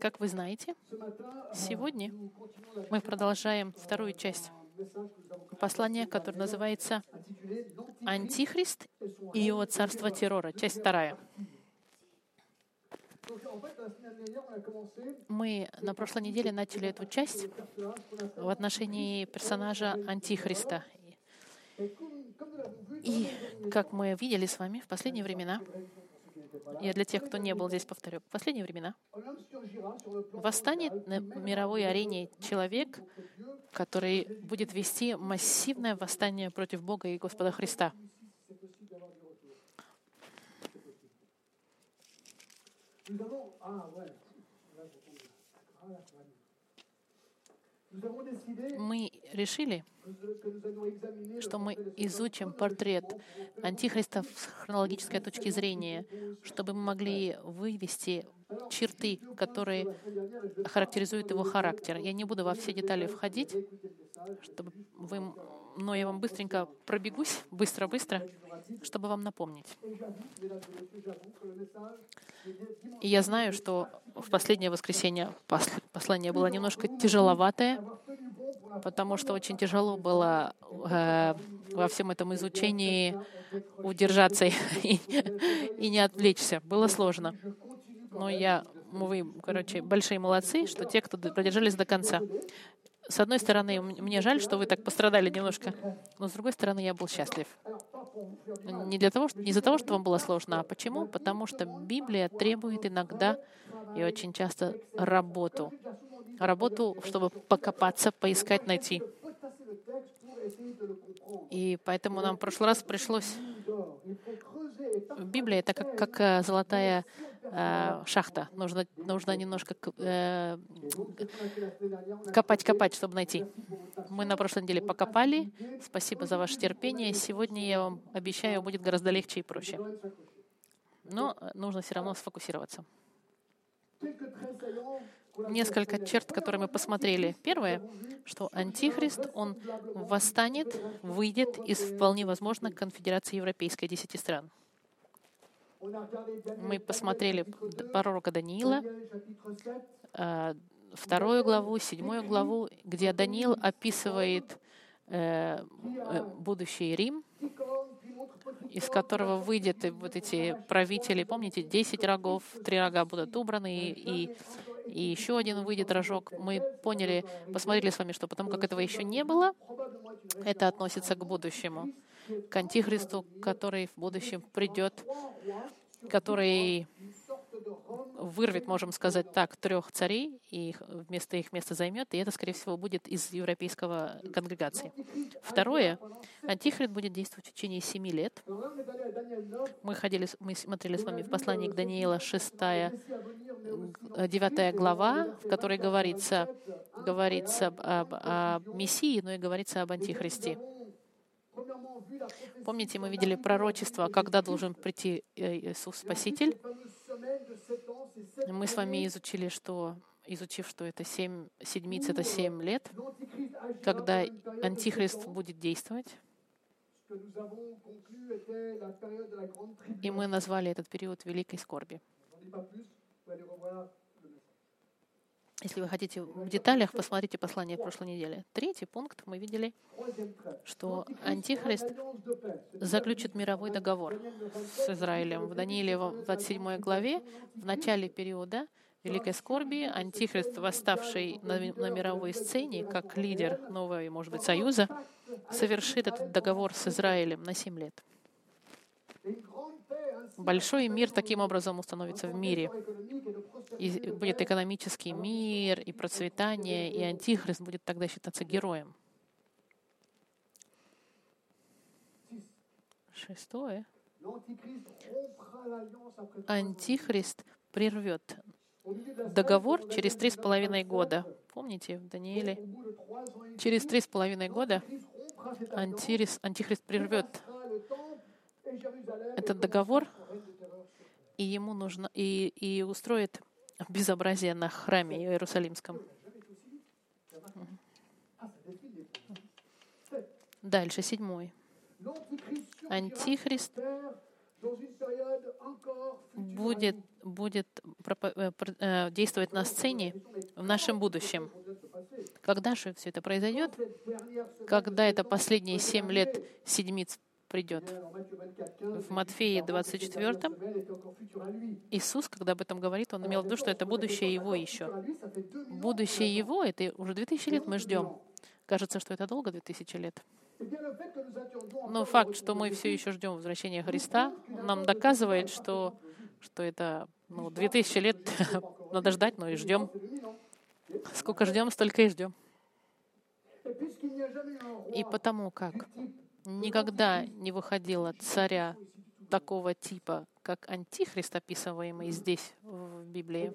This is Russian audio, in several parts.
Как вы знаете, сегодня мы продолжаем вторую часть послания, которое называется «Антихрист и его царство террора», часть вторая. Мы на прошлой неделе начали эту часть в отношении персонажа Антихриста. И, как мы видели с вами в последние времена, я для тех, кто не был здесь, повторю, в последние времена восстанет на мировой арене человек, который будет вести массивное восстание против Бога и Господа Христа. Мы решили, что мы изучим портрет Антихриста с хронологической точки зрения, чтобы мы могли вывести черты, которые характеризуют его характер. Я не буду во все детали входить, чтобы вы, но я вам быстренько пробегусь, быстро-быстро, чтобы вам напомнить. И я знаю, что в последнее воскресенье послание было немножко тяжеловатое, потому что очень тяжело было э, во всем этом изучении удержаться и, и не отвлечься. Было сложно. Но я, вы, короче, большие молодцы, что те, кто продержались до конца. С одной стороны, мне жаль, что вы так пострадали немножко, но с другой стороны, я был счастлив. Не, для того, не из-за того, что вам было сложно, а почему? Потому что Библия требует иногда и очень часто работу. Работу, чтобы покопаться, поискать, найти. И поэтому нам в прошлый раз пришлось... Библия — это как, как э, золотая э, шахта. Нужно, нужно немножко э, копать-копать, чтобы найти. Мы на прошлой неделе покопали. Спасибо за ваше терпение. Сегодня, я вам обещаю, будет гораздо легче и проще. Но нужно все равно сфокусироваться несколько черт, которые мы посмотрели. Первое, что Антихрист, он восстанет, выйдет из, вполне возможно, конфедерации европейской десяти стран. Мы посмотрели пророка Даниила, э, вторую главу, седьмую главу, где Даниил описывает э, э, будущий Рим, из которого выйдет вот эти правители, помните, 10 рогов, три рога будут убраны, и, и еще один выйдет рожок. Мы поняли, посмотрели с вами, что потому как этого еще не было, это относится к будущему, к Антихристу, который в будущем придет, который вырвет, можем сказать так, трех царей и вместо их места займет, и это, скорее всего, будет из европейского конгрегации. Второе, Антихрист будет действовать в течение семи лет. Мы, ходили, мы смотрели с вами в послании к Даниила 6, 9 глава, в которой говорится, говорится об, об Мессии, но и говорится об Антихристе. Помните, мы видели пророчество, когда должен прийти э, Иисус Спаситель. Мы с вами изучили, что изучив, что это семь, седмиц — это семь лет, когда Антихрист будет действовать. И мы назвали этот период великой скорби. Если вы хотите в деталях, посмотрите послание прошлой недели. Третий пункт мы видели, что Антихрист заключит мировой договор с Израилем. В Данииле в 27 главе, в начале периода Великой скорби, Антихрист, восставший на, на мировой сцене, как лидер нового, может быть, союза, совершит этот договор с Израилем на 7 лет. Большой мир таким образом установится в мире. И будет экономический мир, и процветание, и Антихрист будет тогда считаться героем. Шестое. Антихрист прервет договор через три с половиной года. Помните в Данииле? Через три с половиной года антихрист, антихрист прервет этот договор, и ему нужно и, и устроит безобразие на храме Иерусалимском. Дальше, седьмой. Антихрист будет, будет действовать на сцене в нашем будущем. Когда же все это произойдет? Когда это последние семь лет седмиц придет. В Матфея 24 Иисус, когда об этом говорит, он имел в виду, что это будущее Его еще. Будущее Его — это уже 2000 лет мы ждем. Кажется, что это долго, 2000 лет. Но факт, что мы все еще ждем возвращения Христа, нам доказывает, что, что это ну, 2000 лет надо ждать, но и ждем. Сколько ждем, столько и ждем. И потому как никогда не выходило царя такого типа, как антихрист, описываемый здесь в Библии.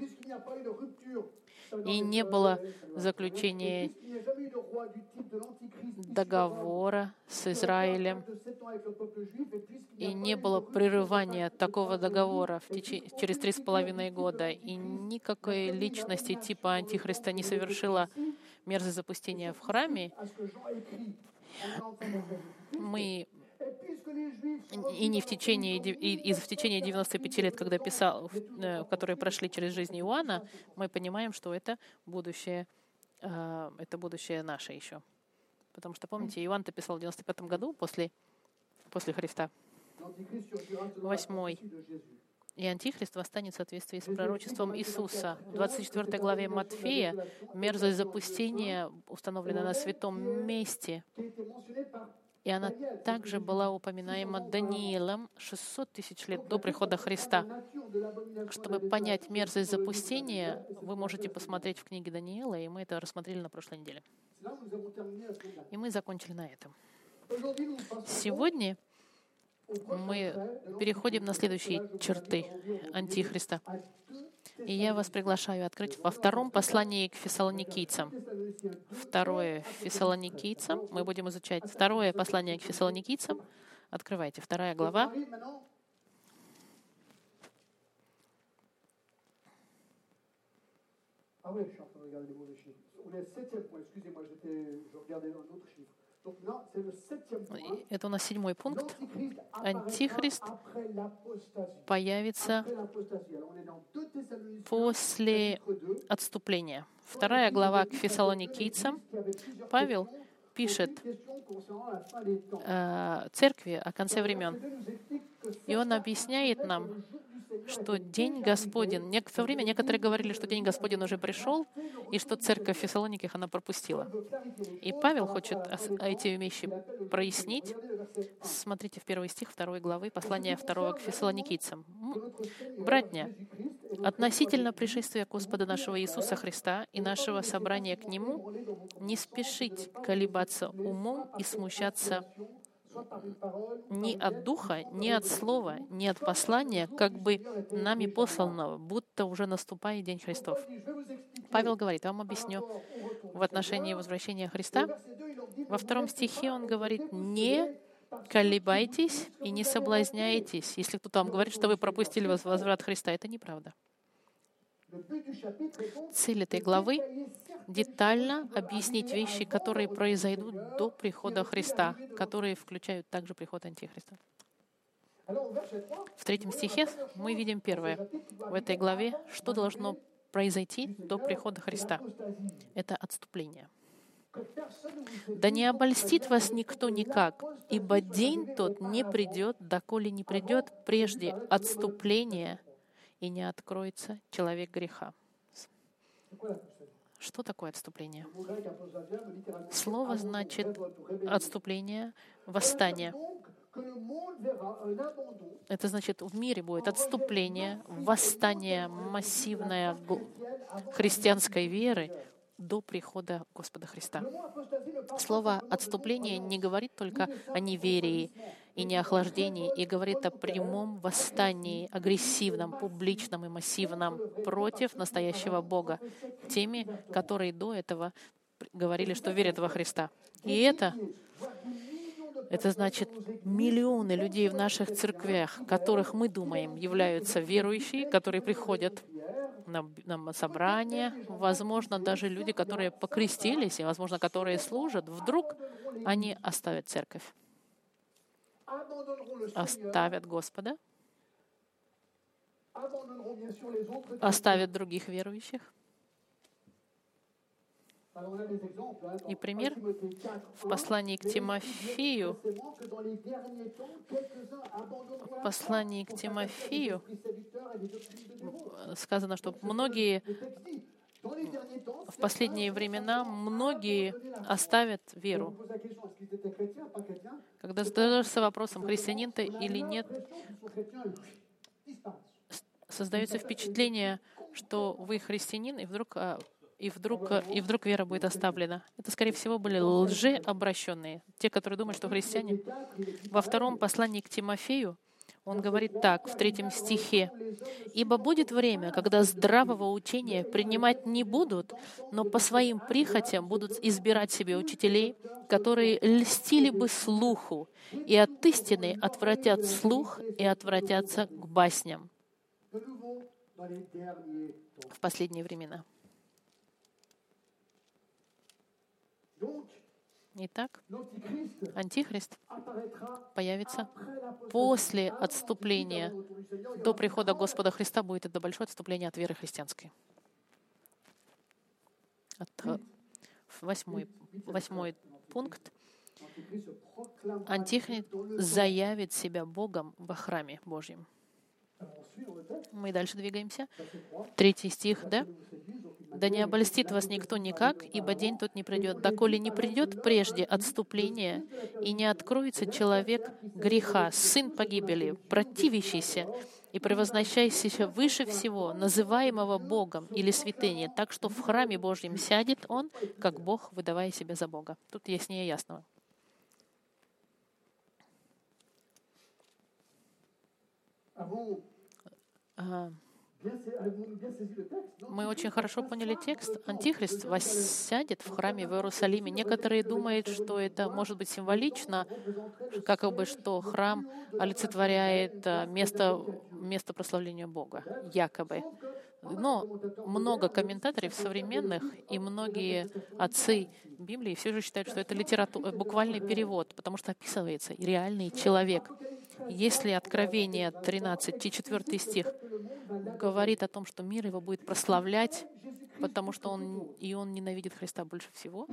И не было заключения договора с Израилем, и не было прерывания такого договора в теч... через три с половиной года, и никакой личности типа антихриста не совершила мерзость запустения в храме, мы и не в течение, и, и в течение 95 лет, когда писал, э, которые прошли через жизнь Иоанна, мы понимаем, что это будущее, э, это будущее наше еще. Потому что, помните, Иоанн-то писал в 95 году после, после Христа. Восьмой. И Антихрист восстанет в соответствии с пророчеством Иисуса. В 24 главе Матфея мерзость запустения установлена на святом месте. И она также была упоминаема Даниилом 600 тысяч лет до прихода Христа. Чтобы понять мерзость запустения, вы можете посмотреть в книге Даниила, и мы это рассмотрели на прошлой неделе. И мы закончили на этом. Сегодня мы переходим на следующие черты Антихриста. И я вас приглашаю открыть во втором послании к фессалоникийцам. Второе фессалоникийцам. Мы будем изучать второе послание к фессалоникийцам. Открывайте, вторая глава. Ah oui, je suis excusez-moi, je regardais un autre chiffre. Это у нас седьмой пункт. Антихрист появится после отступления. Вторая глава к фессалоникийцам. Павел пишет э, церкви о конце времен. И он объясняет нам, что День Господень, то время некоторые говорили, что День Господень уже пришел, и что церковь в Фессалониках она пропустила. И Павел хочет эти вещи прояснить. Смотрите в первый стих второй главы послания второго к фессалоникийцам. «Братня, относительно пришествия Господа нашего Иисуса Христа и нашего собрания к Нему, не спешить колебаться умом и смущаться ни от Духа, ни от Слова, ни от послания, как бы нами посланного, будто уже наступает День Христов. Павел говорит, я вам объясню в отношении возвращения Христа. Во втором стихе он говорит, не колебайтесь и не соблазняйтесь. Если кто-то вам говорит, что вы пропустили возврат Христа, это неправда. Цель этой главы — детально объяснить вещи, которые произойдут до прихода Христа, которые включают также приход Антихриста. В третьем стихе мы видим первое. В этой главе, что должно произойти до прихода Христа. Это отступление. Да не обольстит вас никто никак, ибо день тот не придет, доколе не придет прежде отступления и не откроется человек греха. Что такое отступление? Слово значит отступление, восстание. Это значит, в мире будет отступление, восстание массивное христианской веры до прихода Господа Христа. Слово «отступление» не говорит только о неверии и неохлаждении, и говорит о прямом восстании, агрессивном, публичном и массивном против настоящего Бога, теми, которые до этого говорили, что верят во Христа. И это это значит, миллионы людей в наших церквях, которых мы думаем являются верующие, которые приходят на, на собрание, возможно, даже люди, которые покрестились, и, возможно, которые служат, вдруг они оставят церковь, оставят Господа оставят других верующих. И пример 1 Timothée 4, в послании к 1, Тимофею, в послании к Тимофею э, сказано, что многие в последние времена многие оставят веру. Когда задаешься вопросом, христианин ты или нет, создается впечатление, что вы христианин, и вдруг, а, и вдруг, а, и вдруг вера будет оставлена. Это, скорее всего, были лжеобращенные, те, которые думают, что христиане. Во втором послании к Тимофею он говорит так, в третьем стихе, «Ибо будет время, когда здравого учения принимать не будут, но по своим прихотям будут избирать себе учителей, которые льстили бы слуху, и от истины отвратят слух и отвратятся к басням» в последние времена. Donc, Итак, Антихрист появится после отступления. До прихода Господа Христа будет это большое отступление от веры христианской. От, э, восьмой, восьмой пункт. Антихрист заявит себя Богом во храме Божьем. Мы дальше двигаемся. verset 3. Третий стих, да? «Да не обольстит вас никто никак, ибо день тот не придет, доколе не придет прежде отступление, и не откроется человек греха, сын погибели, противящийся и превозносящийся выше всего, называемого Богом или святыни, так что в храме Божьем сядет он, как Бог, выдавая себя за Бога». Тут яснее ясного. Avons А, Мы очень хорошо поняли текст. Антихрист воссядет в храме в Иерусалиме. Некоторые думают, что это может быть символично, как бы что храм олицетворяет э, место, место прославления Бога, якобы. Но много комментаторов современных и многие отцы Библии все же считают, что это литература, буквальный перевод, потому что описывается реальный человек. Если Откровение 13, 4 стих говорит о том, что мир его будет прославлять, потому что он и он ненавидит Христа больше всего,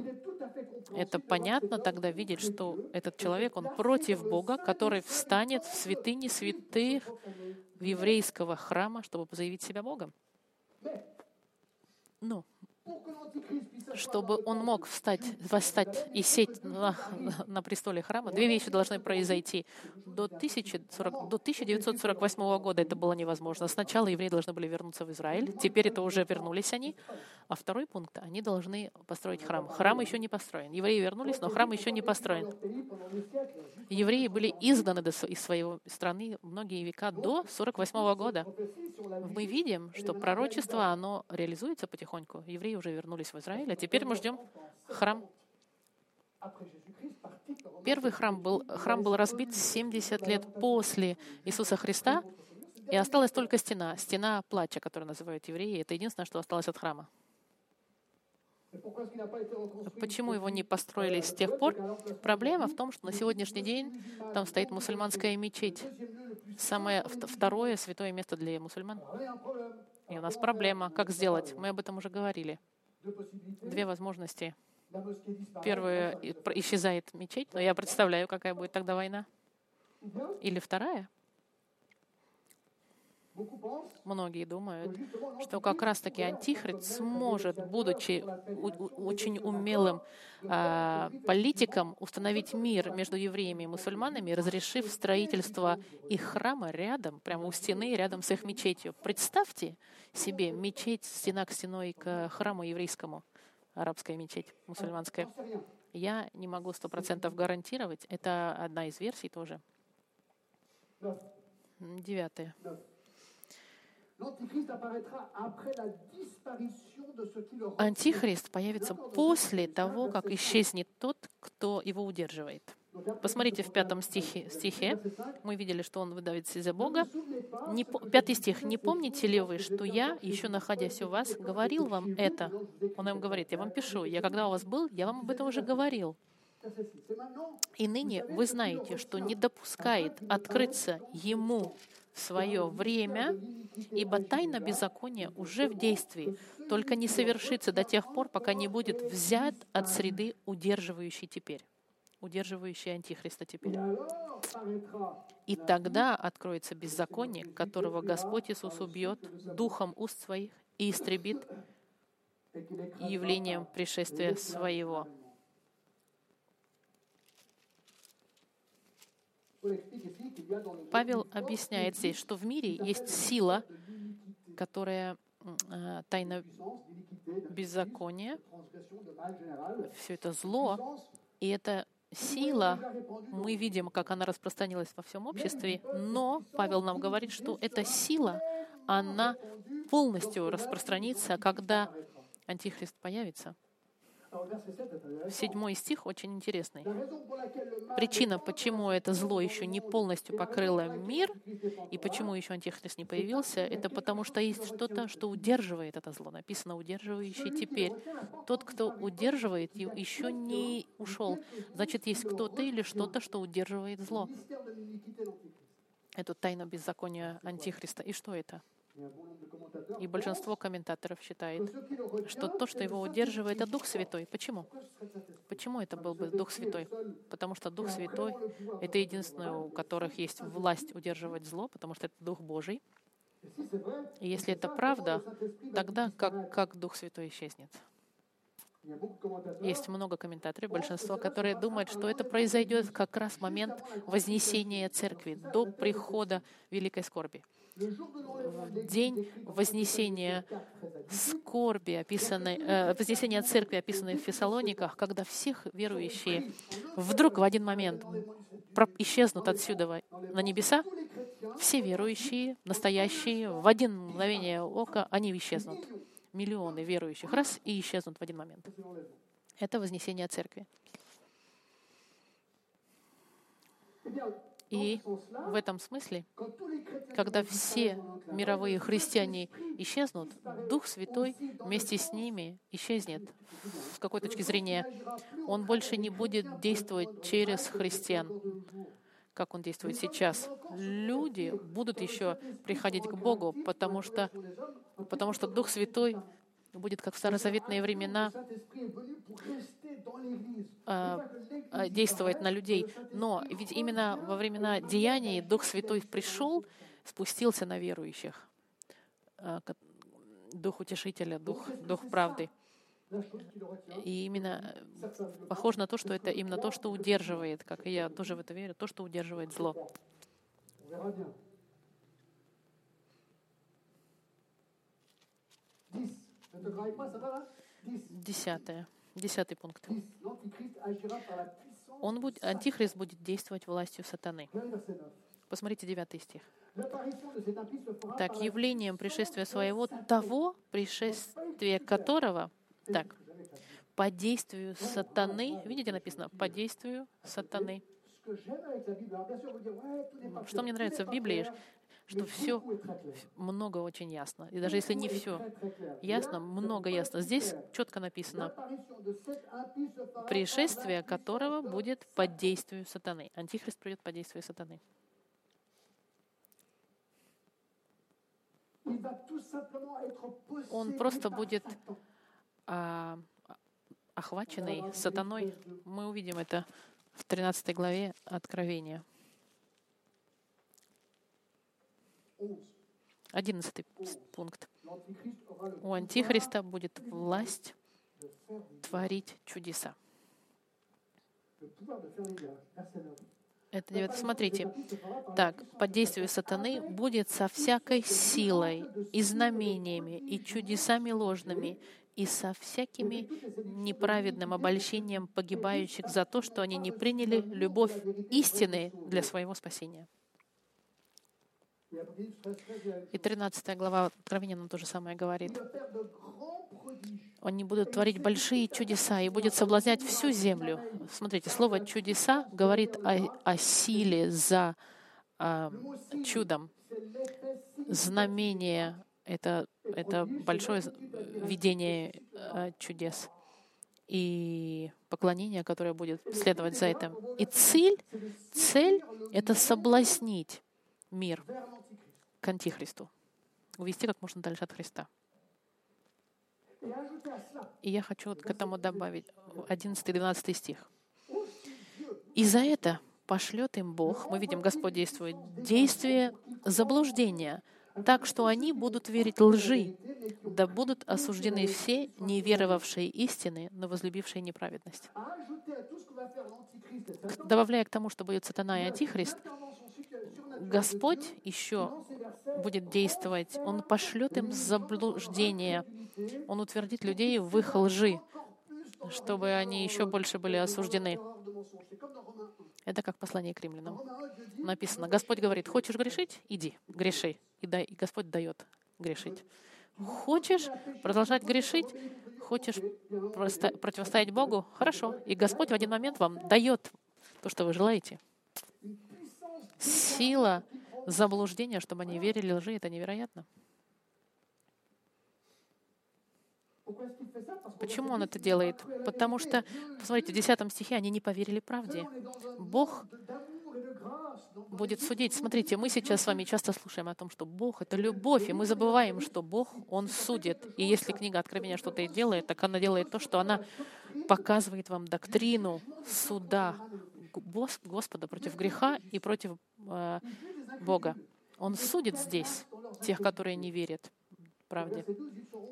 это понятно тогда видеть, что этот человек, он против Бога, который встанет в святыне святых еврейского храма, чтобы заявить себя Богом. Ну, Чтобы он мог встать, восстать и сесть на, на престоле храма, две вещи должны произойти. До, 1040 до 1948 года это было невозможно. Сначала евреи должны были вернуться в Израиль, теперь это уже вернулись они. А второй пункт, они должны построить храм. Храм еще не построен. Евреи вернулись, но храм еще не построен. Евреи были изгнаны из своей страны многие века до 48 года. Мы видим, что пророчество, оно реализуется потихоньку. Евреи уже вернулись в Израиль, а теперь мы ждем храм. Первый храм был, храм был разбит 70 лет после Иисуса Христа, и осталась только стена, стена плача, которую называют евреи. Это единственное, что осталось от храма. Почему его не построили с тех пор? Проблема в том, что на сегодняшний день там стоит мусульманская мечеть, самое вт- второе святое место для мусульман. И у нас проблема, как сделать. Мы об этом уже говорили. Две возможности. Первая исчезает мечеть, но я представляю, какая будет тогда война. Или вторая, многие думают, что как раз-таки Антихрист сможет, будучи очень умелым а, политиком, установить мир между евреями и мусульманами, разрешив строительство их храма рядом, прямо у стены, рядом с их мечетью. Представьте себе мечеть стена к стеной к храму еврейскому, арабская мечеть, мусульманская. Я не могу сто процентов гарантировать. Это одна из версий тоже. Девятое. Антихрист появится после того, как исчезнет тот, кто его удерживает. Посмотрите в пятом стихе, стихе. Мы видели, что он выдавит себя Бога. Не пятый стих. «Не помните ли вы, что я, еще находясь у вас, говорил вам это?» Он им говорит, «Я вам пишу, я когда у вас был, я вам об этом уже говорил». И ныне вы знаете, что не допускает открыться ему свое время, ибо тайна беззакония уже в действии, только не совершится до тех пор, пока не будет взят от среды, удерживающий теперь, удерживающий Антихриста теперь. И тогда откроется беззаконие, которого Господь Иисус убьет духом уст своих и истребит явлением пришествия своего. Павел объясняет здесь, что в мире есть сила, которая э, тайна беззакония, все это зло, и эта сила, мы видим, как она распространилась во всем обществе, но Павел нам говорит, что эта сила, она полностью распространится, когда Антихрист появится. Седьмой стих очень интересный. Причина, почему это зло еще не полностью покрыло мир, и почему еще Антихрист не появился, это потому что есть что-то, что удерживает это зло. Написано «удерживающий теперь». Тот, кто удерживает, еще не ушел. Значит, есть кто-то или что-то, что удерживает зло. Эту тайну беззакония Антихриста. И что это? И большинство комментаторов считает, что то, что его удерживает, это Дух Святой. Почему? Почему это был бы Дух Святой? Потому что Дух Святой — это единственный, у которых есть власть удерживать зло, потому что это Дух Божий. И если это правда, тогда как, как Дух Святой исчезнет? Есть много комментаторов, большинство, которые думают, что это произойдет как раз в момент вознесения церкви, до прихода великой скорби день вознесения скорби, описанной, э, вознесения церкви, описанной в Фессалониках, когда всех верующие вдруг в один момент исчезнут отсюда на небеса, все верующие, настоящие, в один мгновение ока, они исчезнут. Миллионы верующих раз и исчезнут в один момент. Это вознесение церкви. И в этом смысле, когда все мировые христиане исчезнут, Дух Святой вместе с ними исчезнет. С какой точки зрения? Он больше не будет действовать через христиан, как он действует сейчас. Люди будут еще приходить к Богу, потому что, потому что Дух Святой будет, как в старозаветные времена, а, а, действовать на людей. Но ведь именно во времена деяний Дух Святой пришел, спустился на верующих. А, Дух утешителя, Дух, Дух правды. И именно похоже на то, что это именно то, что удерживает, как и я тоже в это верю, то, что удерживает зло. Десятое. Десятый пункт. Он будет, антихрист будет действовать властью сатаны. Посмотрите девятый стих. Так, явлением пришествия своего, того пришествия которого, так, по действию сатаны, видите, написано, по действию сатаны. Что мне нравится в Библии, что все много очень ясно. И даже если не все ясно, много ясно. Здесь четко написано, пришествие которого будет под действием сатаны. Антихрист придет под действием сатаны. Он просто будет а, охваченный сатаной. Мы увидим это в 13 главе Откровения. Одиннадцатый пункт. У Антихриста будет власть творить чудеса. Это 9. Смотрите. Так, под действием сатаны будет со всякой силой и знамениями, и чудесами ложными, и со всякими неправедным обольщением погибающих за то, что они не приняли любовь истины для своего спасения. И 13 глава Откровения нам то же самое говорит. Они будут творить большие чудеса и будет соблазнять всю землю. Смотрите, слово «чудеса» говорит о, о силе за а, чудом. Знамение — это, это большое видение а, чудес и поклонение, которое будет следовать за этим. И цель, цель — это соблазнить мир к Антихристу. Увести как можно дальше от Христа. И я хочу к этому добавить 11-12 стих. «И за это пошлет им Бог, мы видим, Господь действует, действие заблуждения, так что они будут верить лжи, да будут осуждены все, не веровавшие истины, но возлюбившие неправедность». Добавляя к тому, что будет сатана и антихрист, Господь еще будет действовать. Он пошлет им заблуждение. Он утвердит людей в их лжи, чтобы они еще больше были осуждены. horreur de mensonge. C'est comme dans Romains 1. Это как послание к римлянам. Romains 1, Dieu dit, Написано, Господь говорит, хочешь грешить? Иди, греши. И, дай, и Господь дает грешить. Хочешь продолжать грешить? Хочешь противостоять Богу? Хорошо. И Господь в один момент вам дает то, что вы желаете. Сила заблуждения, чтобы они верили лжи, это невероятно. Почему он это делает? Потому что, посмотрите, в 10 стихе они не поверили правде. Бог будет судить. Смотрите, мы сейчас с вами часто слушаем о том, что Бог — это любовь, и мы забываем, что Бог, Он судит. И если книга Откровения что-то и делает, так она делает то, что она показывает вам доктрину суда Господа против греха и против э, Бога. Он судит здесь тех, которые не верят правде.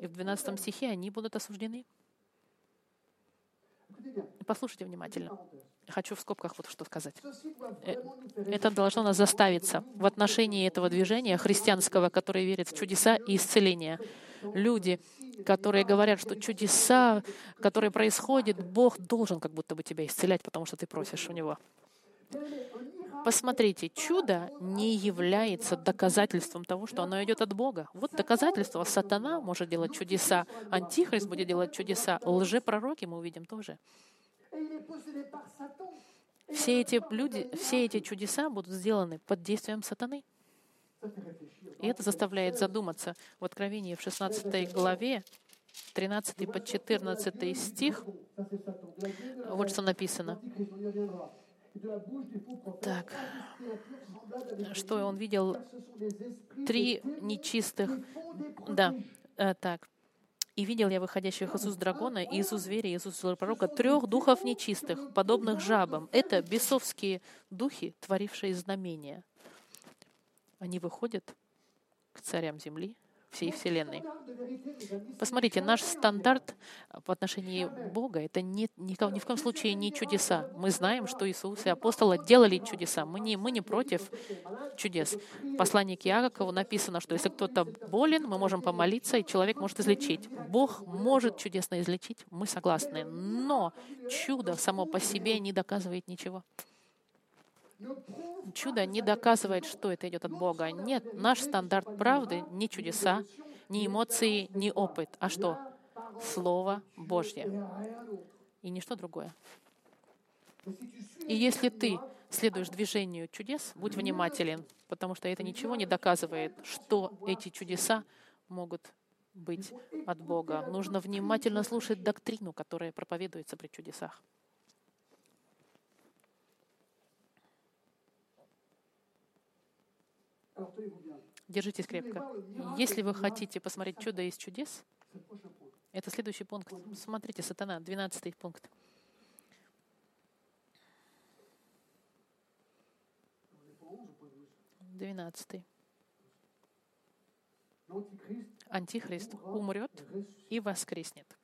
И в 12 стихе они будут осуждены. Послушайте внимательно. Хочу в скобках вот что сказать. Э, Это должно нас заставиться в отношении этого движения христианского, которое верит в чудеса и исцеление. Люди, которые говорят, что чудеса, которые происходят, Бог должен как будто бы тебя исцелять, потому что ты просишь у Него. Посмотрите, чудо не является доказательством того, что оно идет от Бога. Вот доказательство. Сатана может делать чудеса, Антихрист будет делать чудеса, лжепророки мы увидим тоже. Все эти люди, все эти чудеса будут сделаны под действием сатаны. И это заставляет задуматься. В Откровении в 16 главе, 13 по 14 стих, вот что написано. Так, что он видел три нечистых, да, э, так. «И видел я выходящих уст дракона, и уст зверя, и уст пророка трех духов нечистых, подобных жабам. Это бесовские духи, творившие знамения. Они выходят к царям земли, всей вселенной. Посмотрите, наш стандарт в отношении Бога — это не, ни, ни в коем случае не чудеса. Мы знаем, что Иисус и апостолы делали чудеса. Мы не, мы не против чудес. В послании к Иакову написано, что если кто-то болен, мы можем помолиться, и человек может излечить. Бог может чудесно излечить, мы согласны. Но чудо само по себе не доказывает ничего. Чудо не доказывает, что это идет от Бога. Нет, наш стандарт правды — не чудеса, не эмоции, не опыт. А что? Слово Божье и ничто другое. И если ты следуешь движению чудес, будь внимателен, потому что это ничего не доказывает, что эти чудеса могут быть от Бога. Нужно внимательно слушать доктрину, которая проповедуется при чудесах. Держитесь крепко. Если вы хотите посмотреть чудо из чудес, это следующий пункт. Смотрите, сатана, 12 пункт. On est pour 11 ou point 12 12. L'Antichrist Антихрист умрет и воскреснет.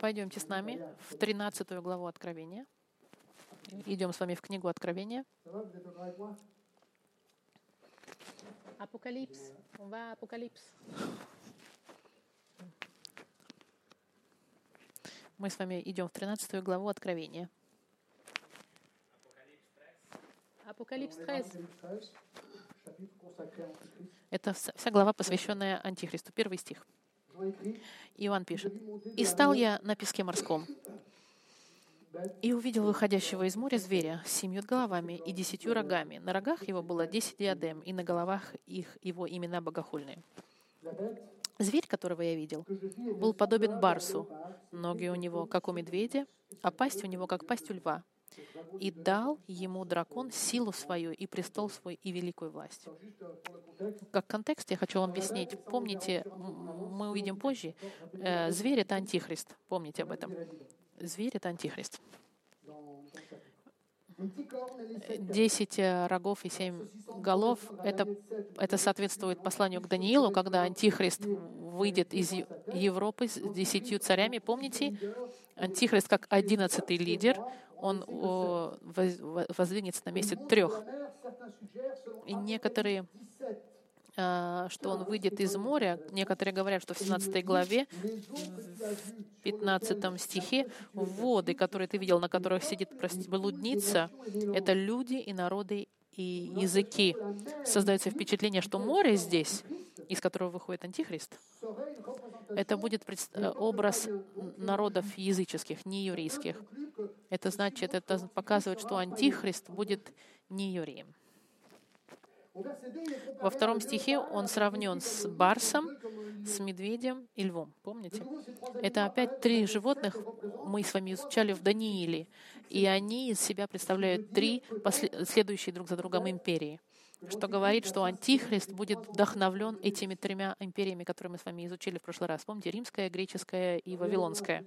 Пойдемте с нами в 13 главу Откровения. Идем с вами в книгу Откровения. Apocalypse. On va à Apocalypse. Мы с вами идем в 13 главу Откровения. Apocalypse On est dans 13. Apocalypse 13, chapitre consacré à l'Antichrist. Это вс- вся глава, посвященная Антихристу. Первый стих. Иоанн пишет. «И стал я на песке морском, и увидел выходящего из моря зверя с семью головами и десятью рогами. На рогах его было десять диадем, и на головах их его имена богохульные. Зверь, которого я видел, был подобен барсу. Ноги у него, как у медведя, а пасть у него, как пасть у льва. И дал ему дракон силу свою, и престол свой, и великую власть. Как контекст я хочу вам объяснить. Помните, мы увидим позже, э, зверь — это антихрист. Помните об этом. Зверь — это антихрист. Десять э, рогов и семь голов — это, это соответствует посланию к Даниилу, когда Антихрист выйдет из Европы с десятью царями. Помните, Антихрист как одиннадцатый лидер, он воздвигнется на месте трех. И некоторые что он выйдет из моря. Некоторые говорят, что в 17 главе, в 15 стихе, воды, которые ты видел, на которых сидит блудница, это люди и народы и языки. Создается впечатление, что море здесь, из которого выходит Антихрист, это будет образ народов языческих, не еврейских. Это значит, это показывает, что Антихрист будет не евреем. Во втором стихе он сравнен с барсом, с медведем и львом. Помните? Это опять три животных мы с вами изучали в Данииле. И они из себя представляют три следующие друг за другом империи что говорит, что Антихрист будет вдохновлен этими тремя империями, которые мы с вами изучили в прошлый раз. Помните, римская, греческая и вавилонская.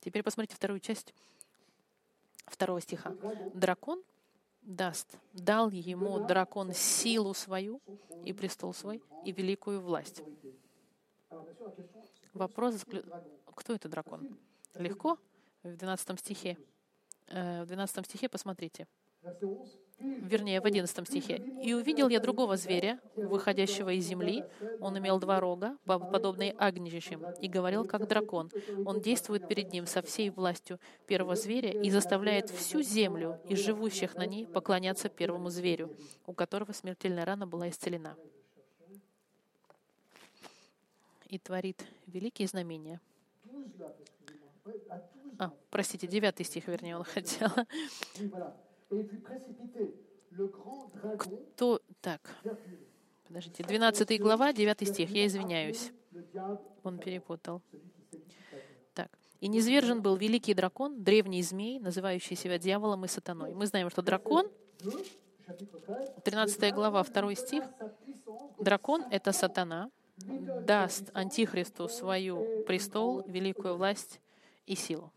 Теперь посмотрите вторую часть второго стиха. Дракон даст. Дал ему дракон силу свою и престол свой и великую власть. Вопрос, кто это дракон? Легко? В 12 стихе. Э, в 12 стихе посмотрите вернее, в 11 стихе. «И увидел я другого зверя, выходящего из земли. Он имел два рога, подобные агнищим, и говорил, как дракон. Он действует перед ним со всей властью первого зверя и заставляет всю землю и живущих на ней поклоняться первому зверю, у которого смертельная рана была исцелена. И творит великие знамения». А, простите, девятый стих, вернее, он хотел. Кто... Так, подождите. 12 глава, 9 стих. Я извиняюсь. Он перепутал. Так. «И низвержен был великий дракон, древний змей, называющий себя дьяволом и сатаной». Мы знаем, что дракон, 13 глава, 2 стих, дракон — это сатана, даст антихристу свою престол, великую власть и силу.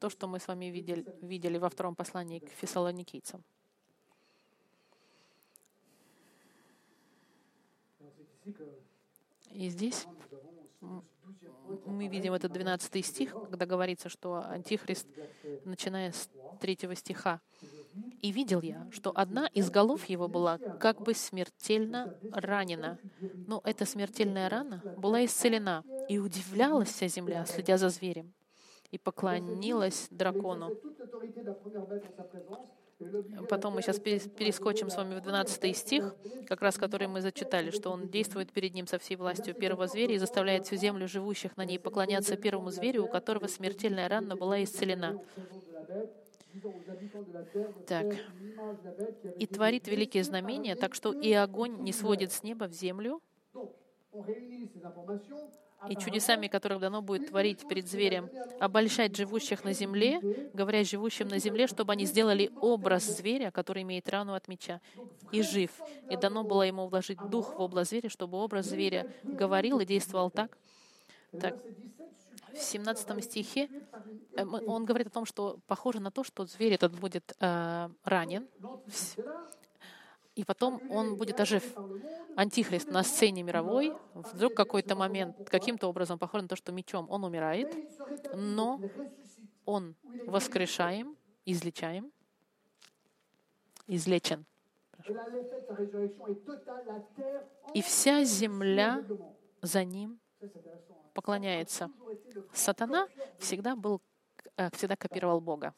То, что мы с вами видели, видели во втором послании к фессалоникийцам. И здесь мы видим этот 12 стих, когда говорится, что Антихрист, начиная с 3 стиха, «И видел я, что одна из голов его была как бы смертельно ранена, но эта смертельная рана была исцелена, и удивлялась вся земля, следя за зверем и поклонилась дракону. Потом мы сейчас перескочим с вами в 12 стих, как раз который мы зачитали, что он действует перед ним со всей властью первого зверя и заставляет всю землю живущих на ней поклоняться первому зверю, у которого смертельная рана была исцелена. Так. И творит великие знамения, так что и огонь не сводит с неба в землю, и чудесами, которых дано будет творить перед зверем, обольщать живущих на земле, говоря живущим на земле, чтобы они сделали образ зверя, который имеет рану от меча, и жив. И дано было ему вложить дух в образ зверя, чтобы образ зверя говорил и действовал так. Так, в 17 стихе э, он говорит о том, что похоже на то, что зверь этот будет э, ранен, и потом он будет ожив. Антихрист на сцене мировой, вдруг какой-то момент, каким-то образом похож на то, что мечом он умирает, но он воскрешаем, излечаем, излечен. И вся земля за ним поклоняется. Сатана всегда был, э, всегда копировал Бога.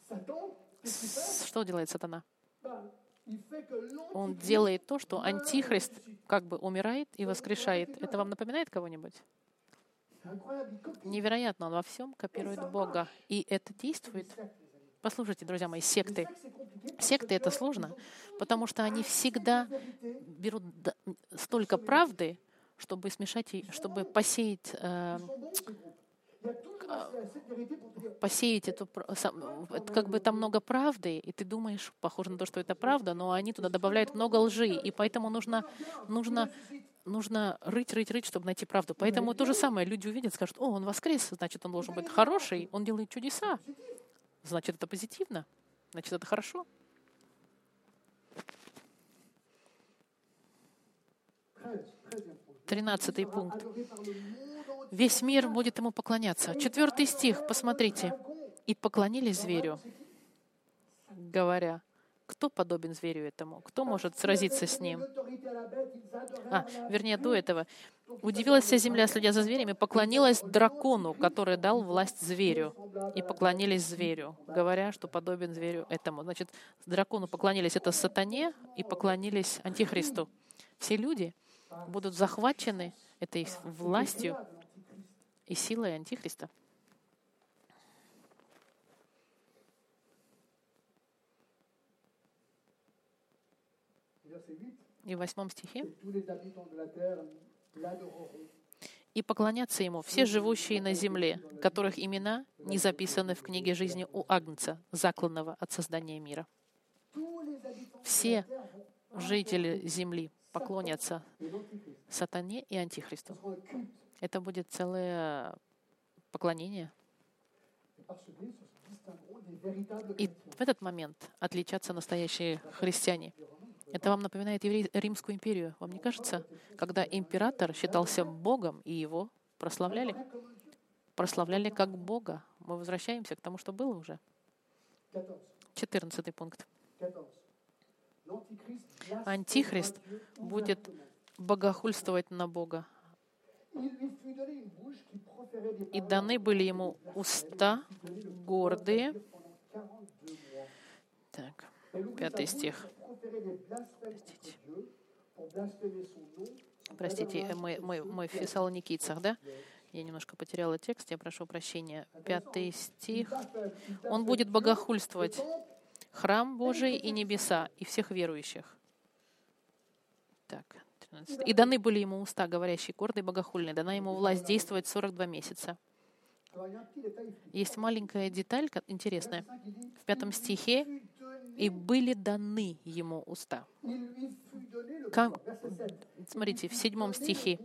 Что делает сатана? Он делает то, что антихрист как бы умирает и воскрешает. Это вам напоминает кого-нибудь? Невероятно, он во всем копирует Бога. И это действует. Послушайте, друзья мои, секты. Секты — это сложно, потому что они всегда берут столько правды, чтобы смешать, чтобы посеять э, посеять эту... Как бы там много правды, и ты думаешь, похоже на то, что это правда, но они туда добавляют много лжи, и поэтому нужно, нужно, нужно рыть, рыть, рыть, чтобы найти правду. Поэтому то же самое. Люди увидят, скажут, о, он воскрес, значит, он должен быть хороший, он делает чудеса. Значит, это позитивно, значит, это хорошо. 13 пункт. Весь мир будет ему поклоняться. Четвертый стих, посмотрите. «И поклонились зверю, говоря, кто подобен зверю этому? Кто может сразиться с ним?» А, вернее, до этого. «Удивилась вся земля, следя за зверями, поклонилась дракону, который дал власть зверю, и поклонились зверю, говоря, что подобен зверю этому». Значит, дракону поклонились это сатане и поклонились антихристу. Все люди будут захвачены этой властью и силой антихриста. Verset 8. И в восьмом стихе и поклонятся ему все живущие на земле, которых имена не записаны в книге жизни у Агнца, закланного от создания мира. Все жители земли поклонятся сатане и антихристу. Это будет целое поклонение. И в этот момент отличатся настоящие христиане. Это вам напоминает Римскую империю. Вам не кажется, когда император считался Богом, и его прославляли? Прославляли как Бога. Мы возвращаемся к тому, что было уже. 14. 14 пункт. 14. L'Antichrist blasphème Антихрист будет богохульствовать на Бога. И даны были ему уста гордые. pendant 42 mois. Так, пятый стих. son Простите, э, мы, мы, мы в Фессалоникийцах, да? Я немножко потеряла текст, я прошу прощения. Пятый стих. Он будет богохульствовать храм Божий и небеса, и всех верующих. Так, 13. И даны были ему уста, говорящие гордые и богохульные. Дана ему власть действовать 42 месяца. Есть маленькая деталь интересная. В пятом стихе «И были даны ему уста». Кам- pouvoir. Verset 7. Смотрите, в седьмом стихе.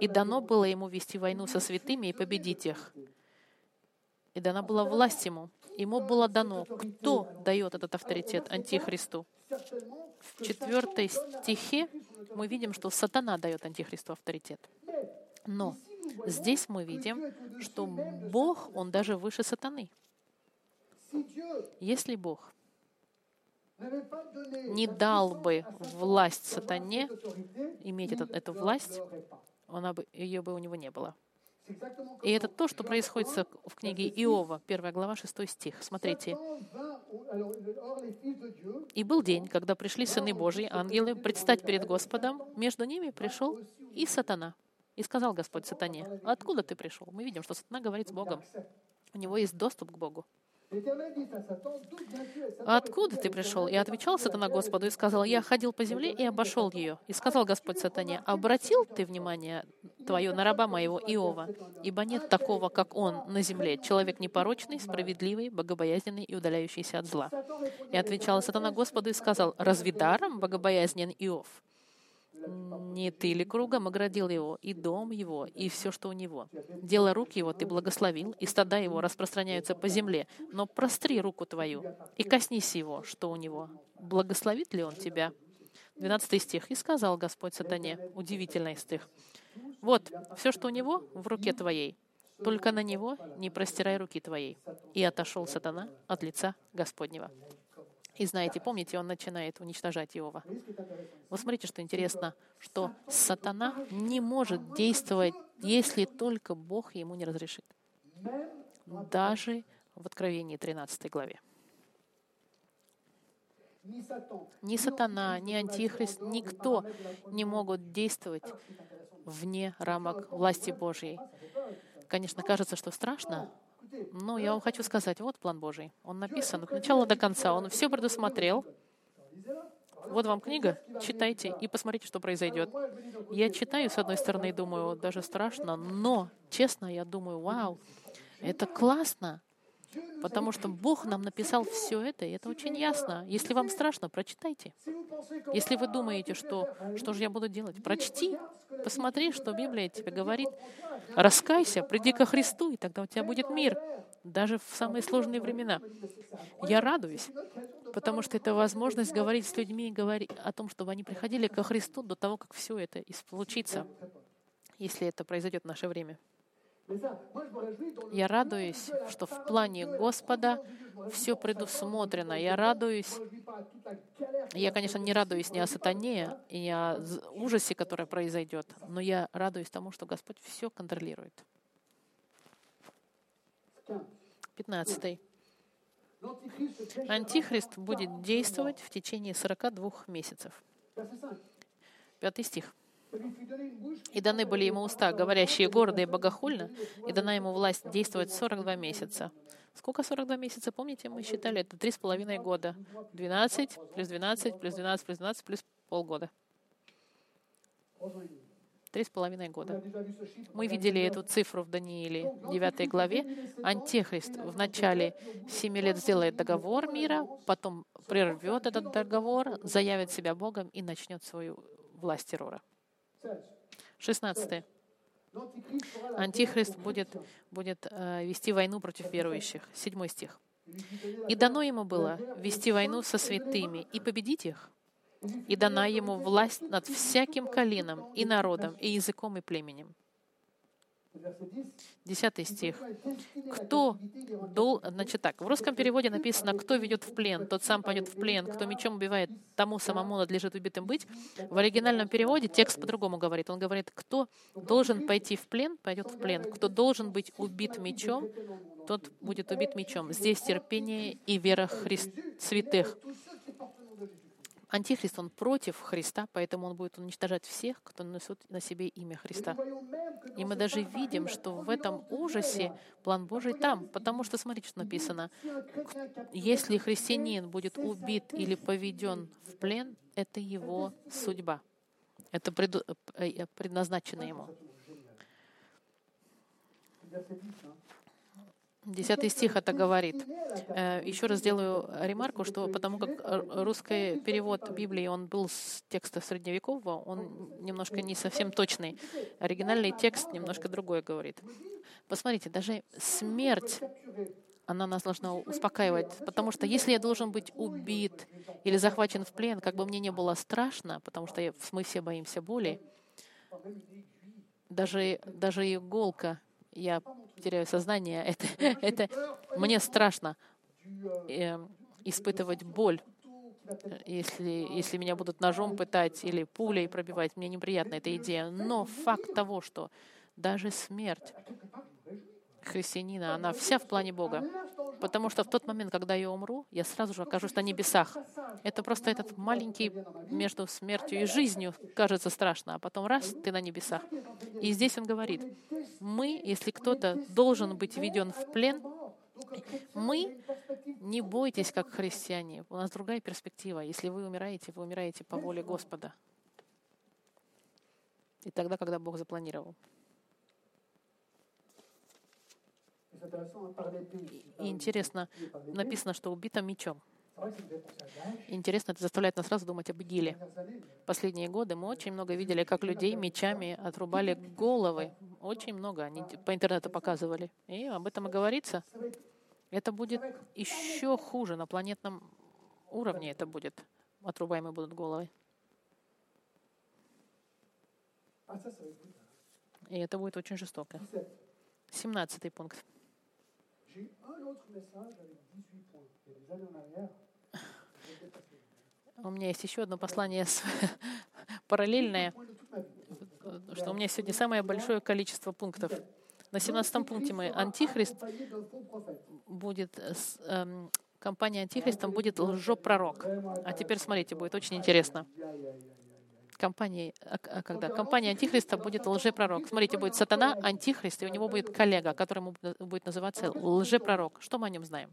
«И дано было ему вести войну со святыми и победить их». И дана была власть ему. Ему было дано. Кто дает этот авторитет антихристу? В четвертой стихе мы видим, что сатана дает антихристу авторитет. Но здесь мы видим, что Бог, Он даже выше сатаны. Если Бог не дал бы власть сатане, иметь этот- эту власть, она бы, ее бы у него не было. И это то, что происходит 1, в книге verset 6. Иова, 1 глава, 6 стих. Смотрите. «И был день, когда пришли сыны Божьи, ангелы, предстать перед Господом. Между ними пришел и сатана. И сказал Господь сатане, откуда ты пришел? Мы видим, что сатана говорит с Богом. У него есть доступ к Богу. L'Éternel dit à Satan, d'où viens-tu Et Satan «А откуда ты пришел?» И отвечал «Partout сатана Господу и сказал, «Я ходил по земле и обошел ее». И сказал Господь сатане, «Обратил ты внимание твое на раба моего Иова, ибо нет такого, как он на земле, человек непорочный, справедливый, богобоязненный и удаляющийся от зла». И отвечал сатана Господу и сказал, «Разве даром богобоязнен Иов? Не ты ли кругом оградил его, и дом его, и все, что у него? Дело рук его ты благословил, и стада его распространяются по земле. Но простри руку твою и коснись его, что у него. Благословит ли он тебя?» 12 стих. «И сказал Господь сатане». Удивительный стих. «Вот, все, что у него, в руке твоей, только на него не простирай руки твоей». И отошел сатана от лица Господнего. И знаете, помните, он начинает уничтожать Иова. Вот смотрите, что интересно, что сатана не может действовать, если только Бог ему не разрешит. Даже в Откровении 13 главе. Ни сатана, ни антихрист, никто не могут действовать вне рамок власти Божьей. Конечно, кажется, что страшно, но я вам хочу сказать, вот план Божий. Он написан от начала до конца. Он все предусмотрел. Вот вам книга, читайте и посмотрите, что произойдет. Я читаю, с одной стороны, и думаю, даже страшно, но, честно, я думаю, вау, Это классно, потому что Бог нам написал все это, и это очень ясно. Если вам страшно, прочитайте. Если вы думаете, что что же я буду делать, прочти, посмотри, что Библия тебе говорит. Раскайся, приди ко Христу, и тогда у тебя будет мир, даже в самые сложные времена. Я радуюсь, потому что это возможность говорить с людьми и говорить о том, чтобы они приходили ко Христу до того, как все это случится, если это произойдет в наше время. Я радуюсь, что в плане Господа все предусмотрено. Я радуюсь. Я, конечно, не радуюсь ни о сатане и ни о ужасе, который произойдет, но я радуюсь тому, что Господь все контролирует. 15. Антихрист будет действовать в течение 42 месяцев. Пятый стих. И даны были ему уста, говорящие гордо и богохульно, и дана ему власть действовать 42 месяца. Сколько 42 месяца, помните, мы считали, это три с половиной года. 12 плюс 12 плюс 12 плюс 12 плюс полгода. Три с половиной года. Мы видели эту цифру в Данииле, 9 главе. Антихрист в начале семи лет сделает договор мира, потом прервет этот договор, заявит себя Богом и начнет свою власть террора. 16. Антихрист будет, будет э, вести войну против верующих. Седьмой стих. «И дано ему было вести войну со святыми и победить их, и дана ему власть над всяким коленом и народом, и языком, и племенем». Десятый стих. Кто дол... Значит так, в русском переводе написано, кто ведет в плен, тот сам пойдет в плен, кто мечом убивает, тому самому надлежит убитым быть. В оригинальном переводе текст по-другому говорит. Он говорит, кто должен пойти в плен, пойдет в плен. Кто должен быть убит мечом, тот будет убит мечом. Здесь терпение и вера Христ... святых. Антихрист, он против Христа, поэтому он будет уничтожать всех, кто несут на себе имя Христа. И мы даже видим, что в этом ужасе план Божий там, потому что смотрите, что написано. Если христианин будет убит или поведен в плен, это его судьба. Это э, предназначено ему. Десятый стих это говорит. Э, Еще раз сделаю ремарку, что потому как русский перевод Библии, он был с текста средневекового, он немножко не совсем точный. Оригинальный текст немножко другое говорит. Посмотрите, даже смерть, она нас должна успокаивать, потому что если я должен быть убит или захвачен в плен, как бы мне не было страшно, потому что мы все боимся боли, даже, даже иголка я теряю сознание, это, это мне страшно э, испытывать боль. Если, если меня будут ножом пытать или пулей пробивать, мне неприятна эта идея. Но факт того, что даже смерть христианина, она вся в плане Бога. Потому что в тот момент, когда я умру, я сразу же окажусь на небесах. Это просто этот маленький между смертью и жизнью кажется страшно, а потом раз, ты на небесах. И здесь он говорит, мы, если кто-то должен быть введен в плен, мы не бойтесь, как христиане. У нас другая перспектива. Если вы умираете, вы умираете по воле Господа. И тогда, когда Бог запланировал. Интересно, написано, что убито мечом. Интересно, это заставляет нас сразу думать об ИГИЛе. Последние годы мы очень много видели, как людей мечами отрубали головы. Очень много. Они по интернету показывали. И об этом и говорится. Это будет еще хуже. На планетном уровне это будет. Отрубаемые будут головы. И это будет очень жестоко. Семнадцатый пункт. У меня есть еще одно послание параллельное, что у меня сегодня самое большое количество пунктов. На 17 пункте мы Антихрист будет, эм, компания Антихриста будет лжепророк. А теперь смотрите, будет очень интересно компании, а, а когда компания Антихриста будет лжепророк. Смотрите, будет сатана, Антихрист, и у него будет коллега, который будет называться лжепророк. Что мы о нем знаем?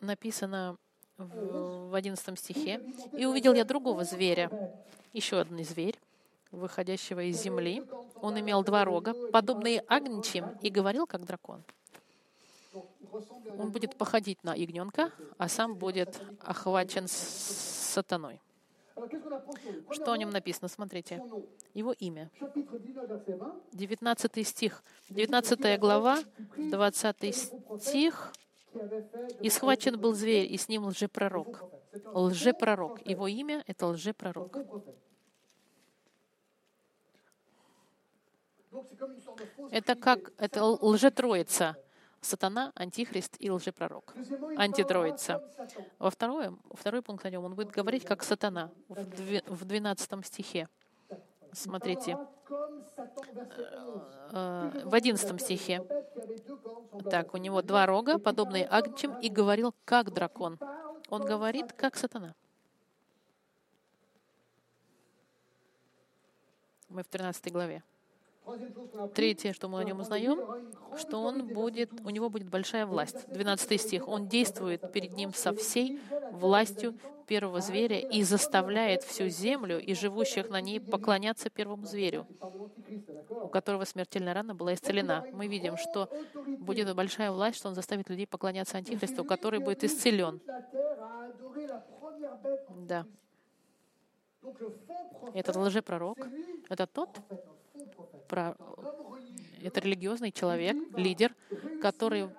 Написано в 11 стихе. «И увидел я другого зверя, еще один зверь, выходящего из земли, Он имел два рога, подобные агнчим, и говорил, как дракон. Donc, il ressemble à Он будет походить на ягненка, а сам будет охвачен сатаной. Что о нем написано? Смотрите. Его имя. Chapitre 19, verset 20. 19 стих. 19 глава, 20 стих. «И схвачен был зверь, и с ним лжепророк». Лжепророк. Его имя — это лжепророк. Это как это лжетроица. Сатана, антихрист и лжепророк. Il Антитроица. Во второе, второй пункт о нем, он будет говорить как сатана в две- в 12 стихе. Смотрите, Parlera comme Satan, verset 11. э, в 11 стихе. Так, у него два рога, подобные агнчим, и говорил как дракон. Он говорит как сатана. Мы в 13 главе. Третье, что мы о нем узнаем, что он будет, у него будет большая власть. 12 стих. Он действует перед ним со всей властью первого зверя и заставляет всю землю и живущих на ней поклоняться первому зверю, у которого смертельная рана была исцелена. Мы видим, что будет большая власть, что он заставит людей поклоняться Антихристу, который будет исцелен. Да. Этот лжепророк это тот, про- это религиозный человек, лидер, который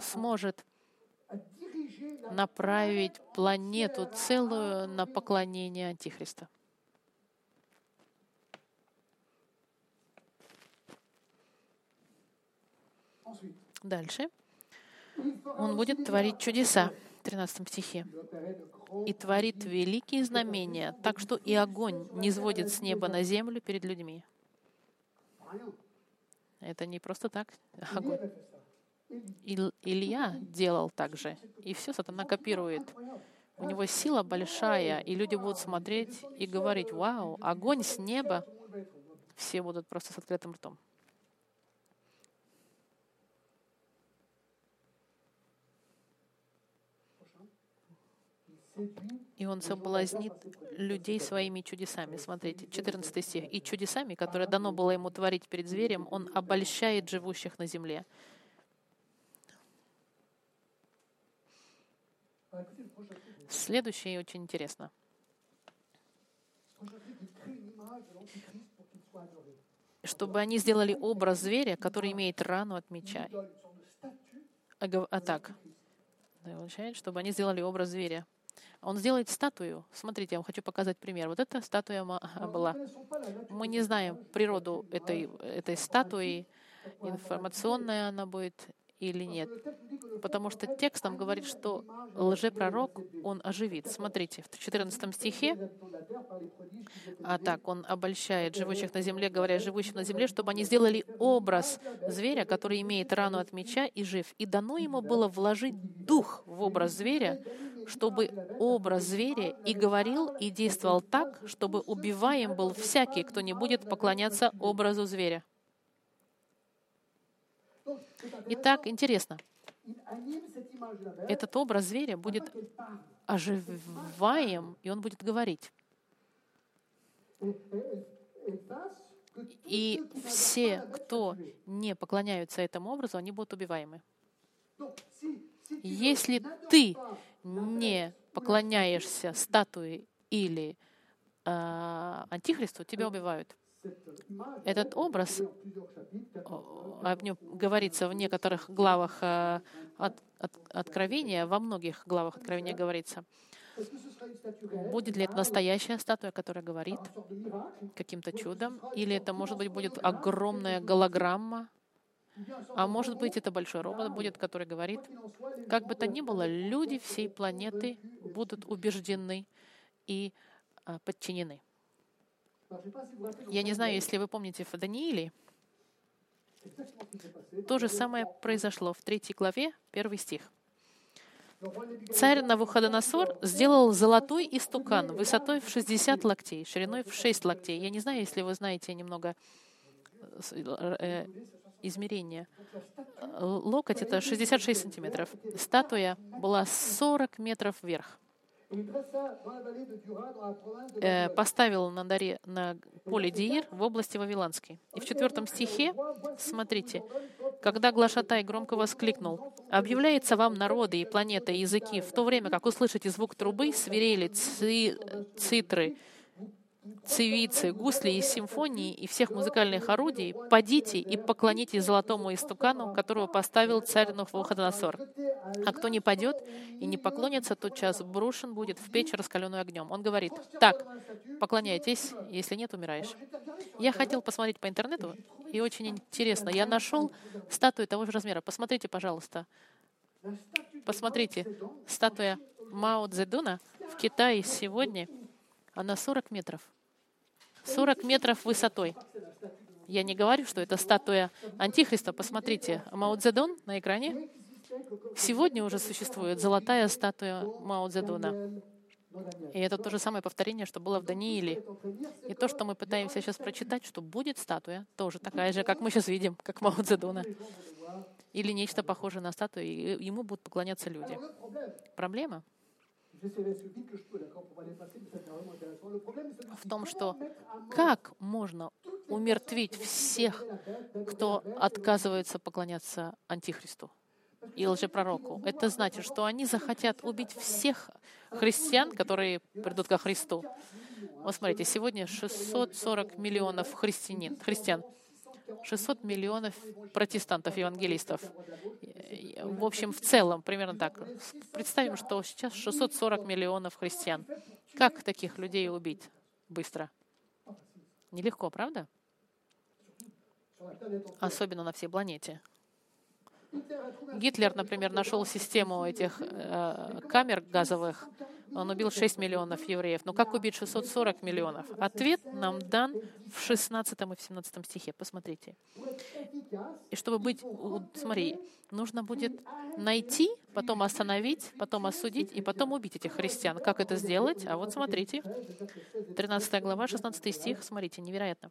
сможет направить планету целую на поклонение Антихриста. Дальше. Он будет творить чудеса. В 13 стихе. «И творит великие знамения, так что и огонь не сводит с неба на землю перед людьми». Это не просто так. Огонь. Илья делал так же. И все сатана копирует. У него сила большая, и люди будут смотреть и говорить, «Вау, огонь с неба!» Все будут просто с открытым ртом. И он соблазнит людей своими чудесами. Смотрите, 14 стих. «И чудесами, которые дано было ему творить перед зверем, он обольщает живущих на земле». Следующее очень интересно. Чтобы они сделали образ зверя, который имеет рану от меча. А а так, означает, чтобы они сделали образ зверя. Он сделает статую. Смотрите, я вам хочу показать пример. Вот эта статуя была. Мы не знаем природу этой, этой статуи, информационная она будет или нет. Потому что текст нам говорит, что лжепророк он оживит. Смотрите, в 14 стихе, а так он обольщает живущих на земле, говоря живущим на земле, чтобы они сделали образ зверя, который имеет рану от меча и жив. И дано ему было вложить дух в образ зверя, чтобы образ зверя и говорил, и действовал так, чтобы убиваем был всякий, кто не будет поклоняться образу зверя. Итак, интересно, этот образ зверя будет оживаем, и он будет говорить. И все, кто не поклоняются этому образу, они будут убиваемы. Если ты не поклоняешься статуе или а, антихристу, тебя убивают. Этот образ, о, нем говорится в некоторых главах а, от, от- Откровения, во многих главах Откровения говорится. Будет ли это настоящая статуя, которая говорит каким-то чудом, или это, может быть, будет огромная голограмма, а может быть, это большой робот будет, который говорит, как бы то ни было, люди всей планеты будут убеждены и а, подчинены. Я не знаю, если вы помните в Данииле, то же самое произошло в третьей главе, первый стих. Царь Навуходоносор сделал золотой истукан высотой в 60 локтей, шириной в 6 локтей. Я не знаю, если вы знаете немного э, измерения. Э, Локоть — это 66 сантиметров. Статуя была 40 метров вверх. Э. Поставил на, даре, на поле Диир в области Вавиланской. И в четвертом стихе, смотрите, когда Глашатай громко воскликнул, «Объявляется вам народы и планеты, и языки, в то время как услышите звук трубы, свирели, ци, цитры, цивицы, гусли и симфонии и всех музыкальных орудий, подите и поклонитесь золотому истукану, которого поставил царь Навуходоносор. А кто не падет и не поклонится, тот час брошен будет в печь, раскаленную огнем. Он говорит, так, поклоняйтесь, если нет, умираешь. Я хотел посмотреть по интернету, и очень интересно, я нашел статую того же размера. Посмотрите, пожалуйста. Посмотрите, статуя Мао Цзэдуна в Китае сегодня, она 40 метров. 40 метров высотой. Я не говорю, что это статуя Антихриста. Посмотрите, Мао Цзэдун на экране. Сегодня уже существует золотая статуя Мао Цзэдуна. И это то же самое повторение, что было в Данииле. И то, что мы пытаемся сейчас прочитать, что будет статуя, тоже такая же, как мы сейчас видим, как Мао Цзэдуна. Или нечто похожее на статую, и ему будут поклоняться люди. Проблема в том, что как можно умертвить всех, кто отказывается поклоняться Антихристу и лжепророку. Это значит, что они захотят убить всех христиан, которые придут ко Христу. Вот смотрите, сегодня 640 миллионов христиан, христиан 600 миллионов протестантов, евангелистов. В общем, в целом, примерно так. Представим, что сейчас 640 миллионов христиан. Как таких людей убить быстро? Нелегко, правда? Особенно на всей планете. Гитлер, например, нашел систему этих э, камер газовых. Он убил 6 миллионов евреев. Но как убить 640 миллионов? Ответ нам дан в 16 и в 17 стихе. Посмотрите. И чтобы быть, смотри, нужно будет найти, потом остановить, потом осудить и потом убить этих христиан. Как это сделать? А вот смотрите. 13 глава, 16 стих. Смотрите, невероятно.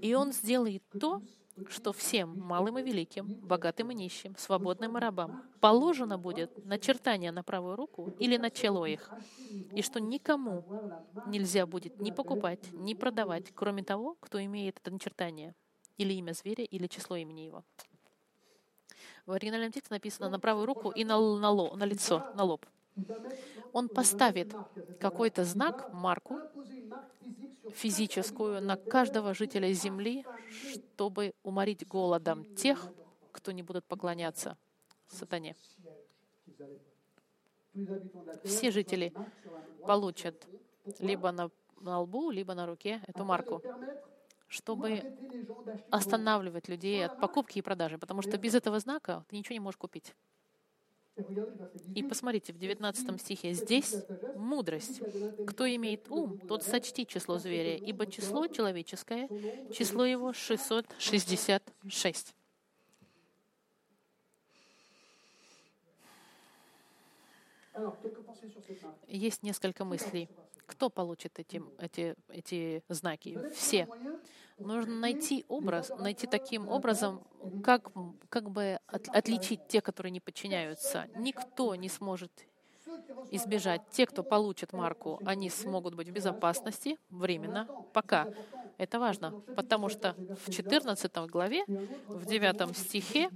И он сделает то, что всем, малым и великим, богатым и нищим, свободным и рабам, положено будет начертание на правую руку или на чело их, и что никому нельзя будет ни покупать, ни продавать, кроме того, кто имеет это начертание, или имя зверя, или число имени его. В оригинальном тексте написано на правую руку и на, на, ло, на лицо, на лоб. Он поставит какой-то знак, марку, физическую на каждого жителя Земли, чтобы уморить голодом тех, кто не будут поклоняться сатане. Все жители получат либо на, на лбу, либо на руке эту марку, чтобы останавливать людей от покупки и продажи, потому что без этого знака ты ничего не можешь купить. И посмотрите, в 19 стихе здесь мудрость. Кто имеет ум, тот сочти число зверя, ибо число человеческое, число его 666. Есть несколько мыслей. Кто получит эти, эти, эти знаки? Все. Нужно найти образ, найти таким образом, как, как бы от, отличить те, которые не подчиняются. Никто не сможет избежать. Те, кто получит марку, они смогут быть в безопасности временно, пока. Это важно, потому что в 14 главе, в 9 стихе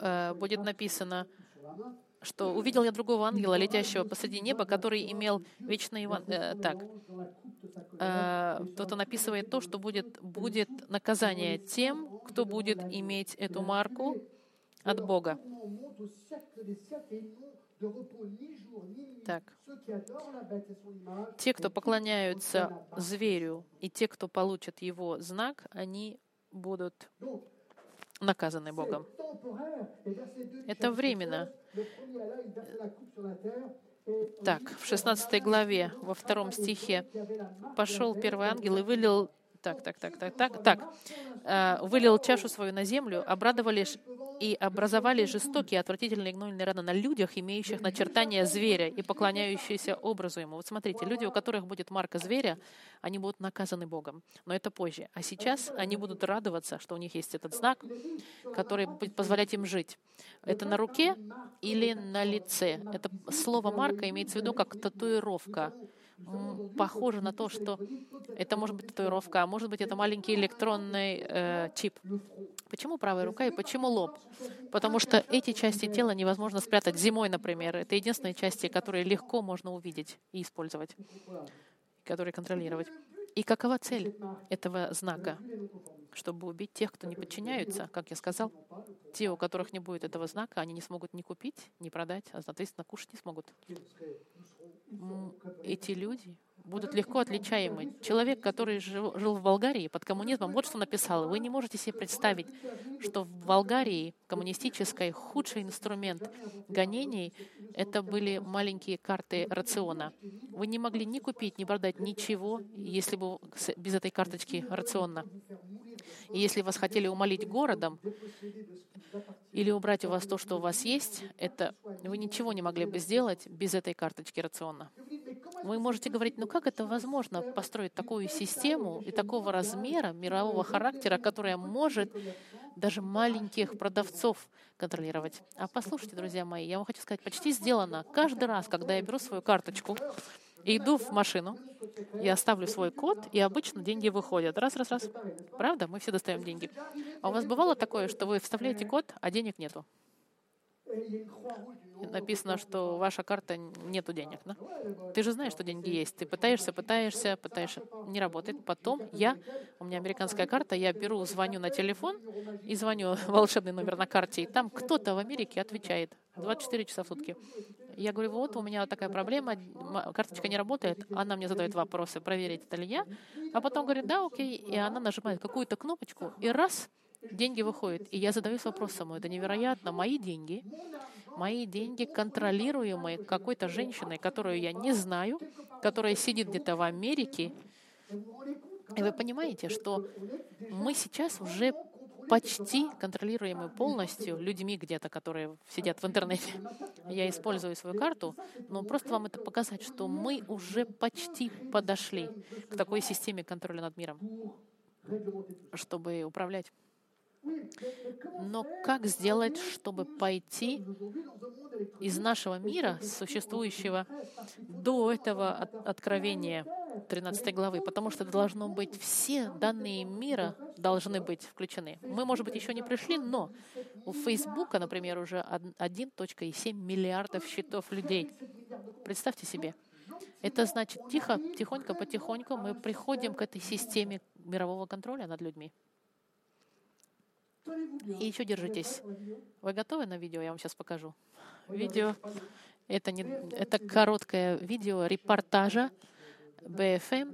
э, будет написано, что увидел я другого ангела, летящего посреди неба, который имел вечный Иван... Э, так. Э, кто-то написывает то, что будет, будет наказание тем, кто будет иметь эту марку от Бога. Так. Те, кто поклоняются зверю, и те, кто получат его знак, они будут наказаны Богом. Это временно. Так, в 16 главе, во втором стихе, пошел первый ангел и вылил так, так, так, так, так, так, э, вылил чашу свою на землю, обрадовались и образовали жестокие, отвратительные гнойные раны на людях, имеющих начертание зверя и поклоняющиеся образу ему. Вот смотрите, люди, у которых будет марка зверя, они будут наказаны Богом. Но это позже. А сейчас они будут радоваться, что у них есть этот знак, который будет позволять им жить. Это на руке или на лице. Это слово марка имеется в виду как татуировка. Похоже на то, что это может быть татуировка, а может быть это маленький электронный э, чип. Почему правая рука и почему лоб? Потому что эти части тела невозможно спрятать зимой, например. Это единственные части, которые легко можно увидеть и использовать, которые контролировать. И какова цель этого знака? Чтобы убить тех, кто не подчиняются, как я сказал. Те, у которых не будет этого знака, они не смогут ни купить, ни продать, а, соответственно, кушать не смогут. Эти люди будут легко отличаемы. Человек, который жил, жил в Болгарии под коммунизмом, вот что написал. Вы не можете себе представить, что в Болгарии коммунистической худший инструмент гонений — это были маленькие карты рациона. Вы не могли ни купить, ни продать ничего, если бы без этой карточки рациона. И если вас хотели умолить городом или убрать у вас то, что у вас есть, это вы ничего не могли бы сделать без этой карточки рациона. Вы можете говорить, ну как это возможно построить такую систему и такого размера мирового характера, которая может даже маленьких продавцов контролировать. А послушайте, друзья мои, я вам хочу сказать, почти сделано. Каждый раз, когда я беру свою карточку иду в машину, я ставлю свой код, и обычно деньги выходят. Раз, раз, раз. Правда? Мы все достаем деньги. А у вас бывало такое, что вы вставляете код, а денег нету? написано, что ваша карта нету денег. Да? Ты же знаешь, что деньги есть. Ты пытаешься, пытаешься, пытаешься. Не работает. Потом я, у меня американская карта, я беру, звоню на телефон и звоню волшебный номер на карте, и там кто-то в Америке отвечает 24 часа в сутки. Я говорю, вот у меня такая проблема, карточка не работает. Она мне задает вопросы, проверить, это ли я. А потом говорит, да, окей. И она нажимает какую-то кнопочку, и раз, деньги выходят. И я задаюсь вопросом, это невероятно, мои деньги, мои деньги контролируемые какой-то женщиной, которую я не знаю, которая сидит где-то в Америке. И вы понимаете, что мы сейчас уже почти контролируемы полностью людьми где-то, которые сидят в интернете. Я использую свою карту, но просто вам это показать, что мы уже почти подошли к такой системе контроля над миром, чтобы управлять. Но как сделать, чтобы пойти из нашего мира, существующего до этого откровения 13 главы, потому что должно быть все данные мира должны быть включены. Мы, может быть, еще не пришли, но у Фейсбука, например, уже 1.7 миллиардов счетов людей. Представьте себе. Это значит, тихо, тихонько, потихоньку мы приходим к этой системе мирового контроля над людьми. И еще держитесь. Вы готовы на видео? Я вам сейчас покажу. Видео — это, не, это короткое видео репортажа БФМ,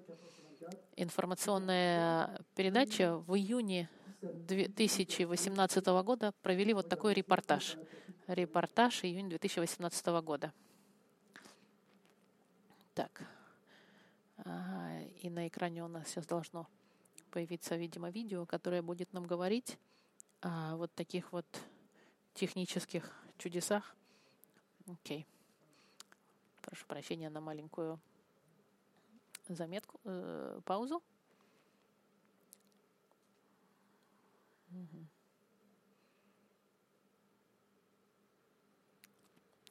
информационная передача в июне 2018 года провели вот такой репортаж. Репортаж июня 2018 года. Так. Ага, и на экране у нас сейчас должно появиться, видимо, видео, которое будет нам говорить о вот таких вот технических чудесах. Окей. Прошу прощения на маленькую заметку, э, паузу.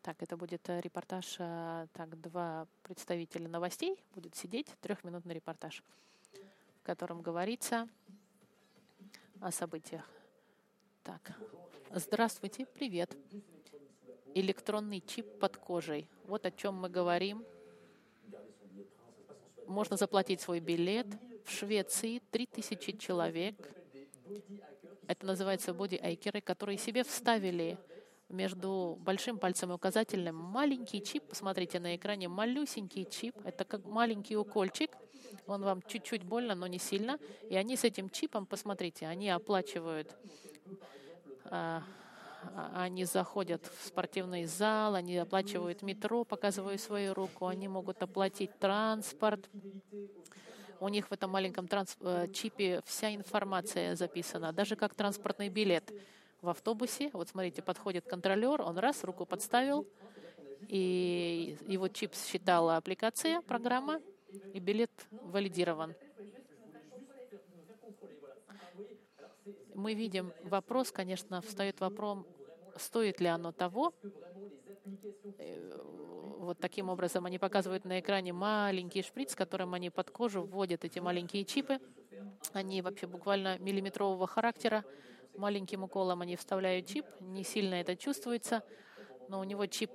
Так, это будет э, репортаж, э, так, два представителя новостей будет сидеть, трехминутный репортаж, в котором говорится о событиях так, здравствуйте, привет. Электронный чип под кожей. Вот о чем мы говорим. Можно заплатить свой билет. В Швеции 3000 человек. Это называется боди-айкеры, которые себе вставили между большим пальцем и указательным маленький чип. Посмотрите на экране, малюсенький чип. Это как маленький укольчик. Он вам чуть-чуть больно, но не сильно. И они с этим чипом, посмотрите, они оплачивают они заходят в спортивный зал, они оплачивают метро, показывают свою руку, они могут оплатить транспорт. У них в этом маленьком транс- э, чипе вся информация записана, даже как транспортный билет в автобусе. Вот смотрите, подходит контролер, он раз руку подставил, и его чип считала аппликация, программа, и билет валидирован. Мы видим вопрос, конечно, встает вопрос, стоит ли оно того. Э, вот таким образом они показывают на экране маленький шприц, которым они под кожу вводят эти маленькие чипы. Они вообще буквально миллиметрового характера. Маленьким уколом они вставляют чип, не сильно это чувствуется, но у него чип,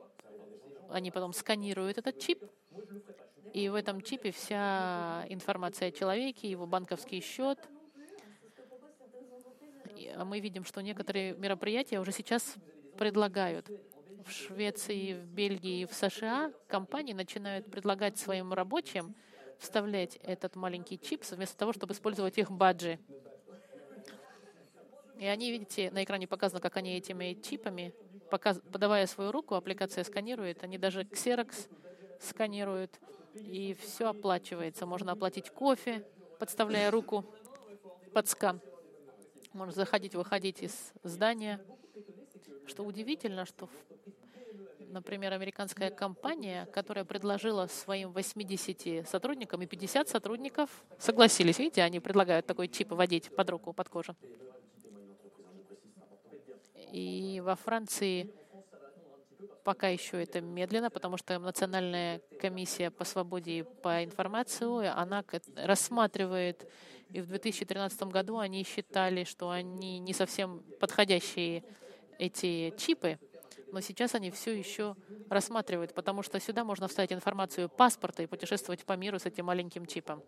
они потом сканируют этот чип, и в этом чипе вся информация о человеке, его банковский счет. А мы видим, что некоторые мероприятия уже сейчас предлагают. В Швеции, в Бельгии, в США компании начинают предлагать своим рабочим вставлять этот маленький чип вместо того, чтобы использовать их баджи. И они, видите, на экране показано, как они этими чипами, подавая свою руку, аппликация сканирует, они даже ксерокс сканируют, и все оплачивается. Можно оплатить кофе, подставляя руку под скан. Можно заходить, выходить из здания. Что удивительно, что, например, американская компания, которая предложила своим 80 сотрудникам, и 50 сотрудников согласились. Видите, они предлагают такой чип вводить под руку, под кожу. И во Франции пока еще это медленно, потому что Национальная комиссия по свободе и по информации, она рассматривает, и в 2013 году они считали, что они не совсем подходящие эти чипы, но сейчас они все еще рассматривают, потому что сюда можно вставить информацию паспорта и путешествовать по миру с этим маленьким чипом.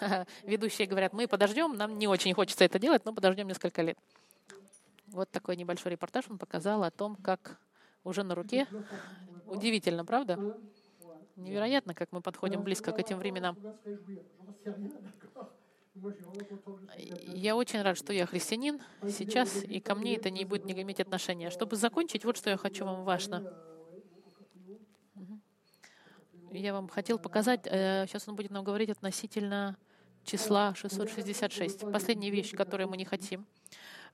ведущие говорят, мы подождем, нам не очень хочется это делать, но подождем несколько лет. Вот такой небольшой репортаж он показал о том, как уже на руке. Удивительно, правда? Невероятно, как мы подходим близко к этим временам. Я очень рад, что я христианин сейчас, и ко мне это не будет не иметь отношения. Чтобы закончить, вот что я хочу вам важно я вам хотел показать, сейчас э, он будет нам говорить относительно числа 666. Последняя вещь, которую мы не хотим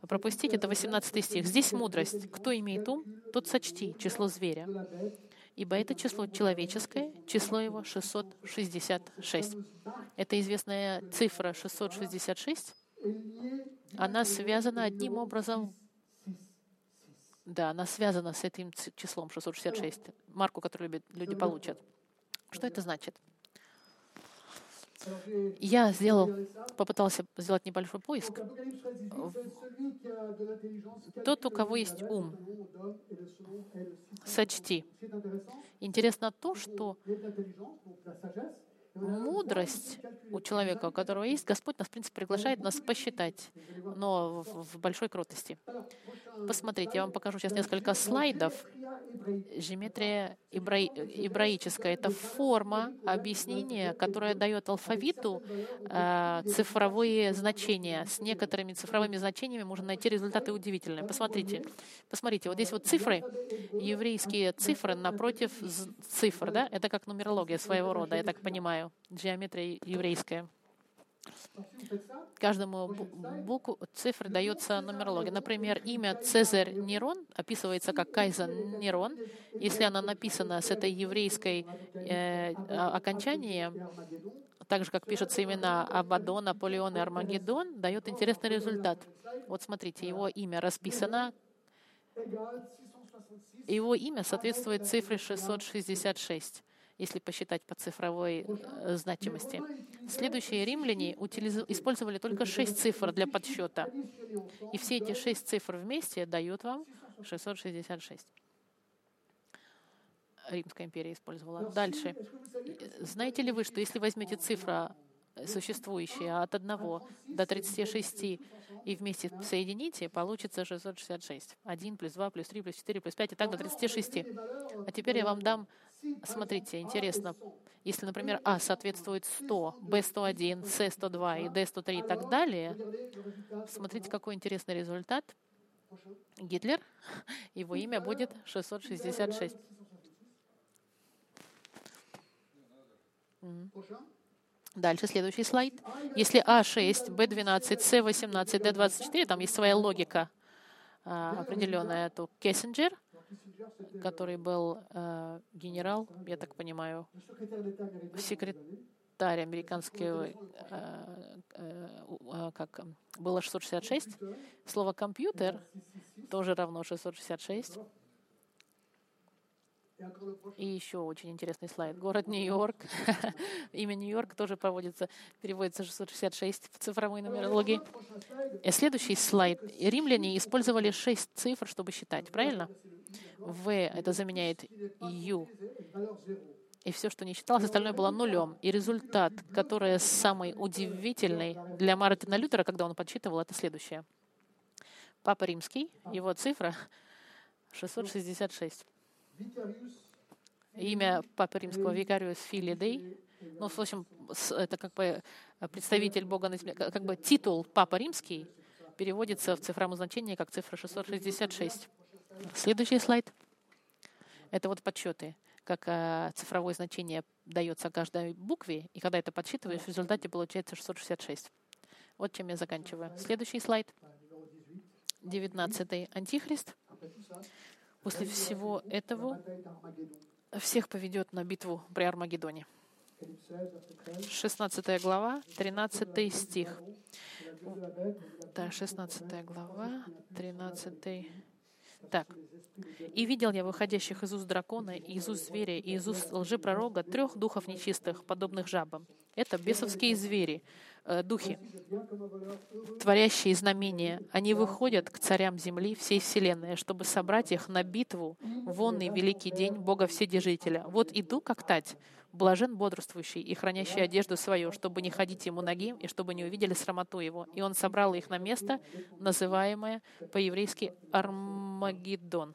пропустить, это 18 стих. Здесь мудрость. Кто имеет ум, тот сочти число зверя. Ибо это число человеческое, число его 666. Это известная цифра 666. Она связана одним образом да, она связана с этим числом 666, марку, которую люди получат. Что это значит? Я сделал, попытался сделать небольшой поиск. Тот, у кого есть ум, сочти. Интересно то, что мудрость у человека, у которого есть, Господь нас, в принципе, приглашает нас посчитать, но в большой кротости. Посмотрите, я вам покажу сейчас несколько слайдов. Геометрия ибраическая — это форма объяснения, которая дает алфавиту э, цифровые значения. С некоторыми цифровыми значениями можно найти результаты удивительные. Посмотрите, посмотрите, вот здесь вот цифры, еврейские цифры напротив цифр, да? Это как нумерология своего рода, я так понимаю, геометрия еврейская. Каждому букву цифры дается нумерология. Например, имя Цезарь Нерон описывается как Кайзер Нерон. Если оно написано с этой еврейской э, окончанием, так же, как пишутся имена Абадон, Наполеон и Армагеддон, дает интересный результат. Вот смотрите, его имя расписано. Его имя соответствует цифре 666 если посчитать по цифровой э, значимости. Следующие римляне использовали только шесть цифр для подсчета. И все эти шесть цифр вместе дают вам 666. Римская империя использовала. Дальше. Знаете ли вы, что если возьмете цифра существующие от 1 до 36 и вместе соедините, получится 666. 1 плюс 2 плюс 3 плюс 4 плюс 5 и так до 36. А теперь я вам дам Смотрите, интересно, если, например, А соответствует 100, Б 101, С 102 и Д 103 и так далее, смотрите, какой интересный результат. Гитлер, его имя будет 666. Дальше, следующий слайд. Если А6, Б12, С18, Д24, там есть своя логика а, определенная, то Кессинджер — который был э, генерал, я так понимаю, секрет... алтарь американский, э, э, э, как было 666. Слово компьютер тоже равно 666. И еще очень интересный слайд. Город Нью-Йорк. Имя Нью-Йорк тоже проводится, переводится 666 в цифровой нумерологии. И следующий слайд. Римляне использовали шесть цифр, чтобы считать, правильно? В это заменяет Ю. И все, что не считалось, остальное было нулем. И результат, который самый удивительный для Мартина Лютера, когда он подсчитывал, это следующее. Папа Римский, его цифра 666 имя Папы Римского Викариус Филидей. Ну, в общем, это как бы представитель Бога на земле, как бы титул Папа Римский переводится в цифровом значении как цифра 666. Следующий слайд. Это вот подсчеты, как э, цифровое значение дается каждой букве, и когда это подсчитываешь, в результате получается 666. Вот чем я заканчиваю. Следующий слайд. 19 Антихрист. После всего этого всех поведет на битву при Армагеддоне. 16 глава, 13 стих. Да, 16 глава, 13 так. «И видел я выходящих из уст дракона, и из уст зверя, и из уст лжепророга трех духов нечистых, подобных жабам. Это бесовские звери, э, духи, творящие знамения. Они выходят к царям земли всей вселенной, чтобы собрать их на битву в вонный великий день Бога Вседержителя. Вот иду, как тать, Блажен бодрствующий и хранящий одежду свою, чтобы не ходить ему ноги и чтобы не увидели срамоту его. И он собрал их на место, называемое по-еврейски Армагеддон.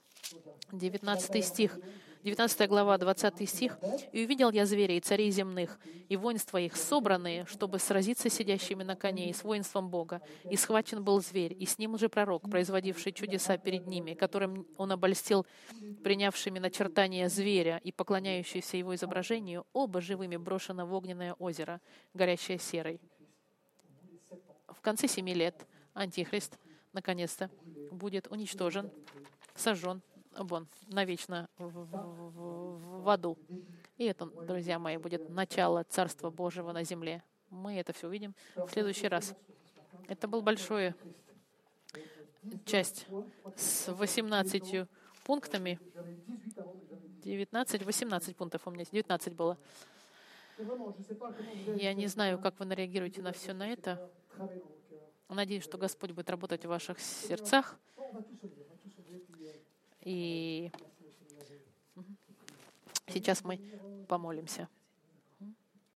19 стих. 19 глава, 20 стих. «И увидел я зверей, царей земных, и воинства их, собранные, чтобы сразиться сидящими на коне и с воинством Бога. И схвачен был зверь, и с ним уже пророк, производивший чудеса перед ними, которым он обольстил принявшими начертание зверя и поклоняющиеся его изображению, оба живыми брошены в огненное озеро, горящее серой». В конце семи лет Антихрист, наконец-то, будет уничтожен, сожжен, вон, навечно в, в, в аду. И это, друзья мои, будет начало Царства Божьего на земле. Мы это все увидим в следующий раз. Это был большой часть с 18 пунктами. 19, 18 пунктов у меня, 19 было. Я не знаю, как вы реагируете на все на это. Надеюсь, что Господь будет работать в ваших сердцах. И сейчас мы помолимся.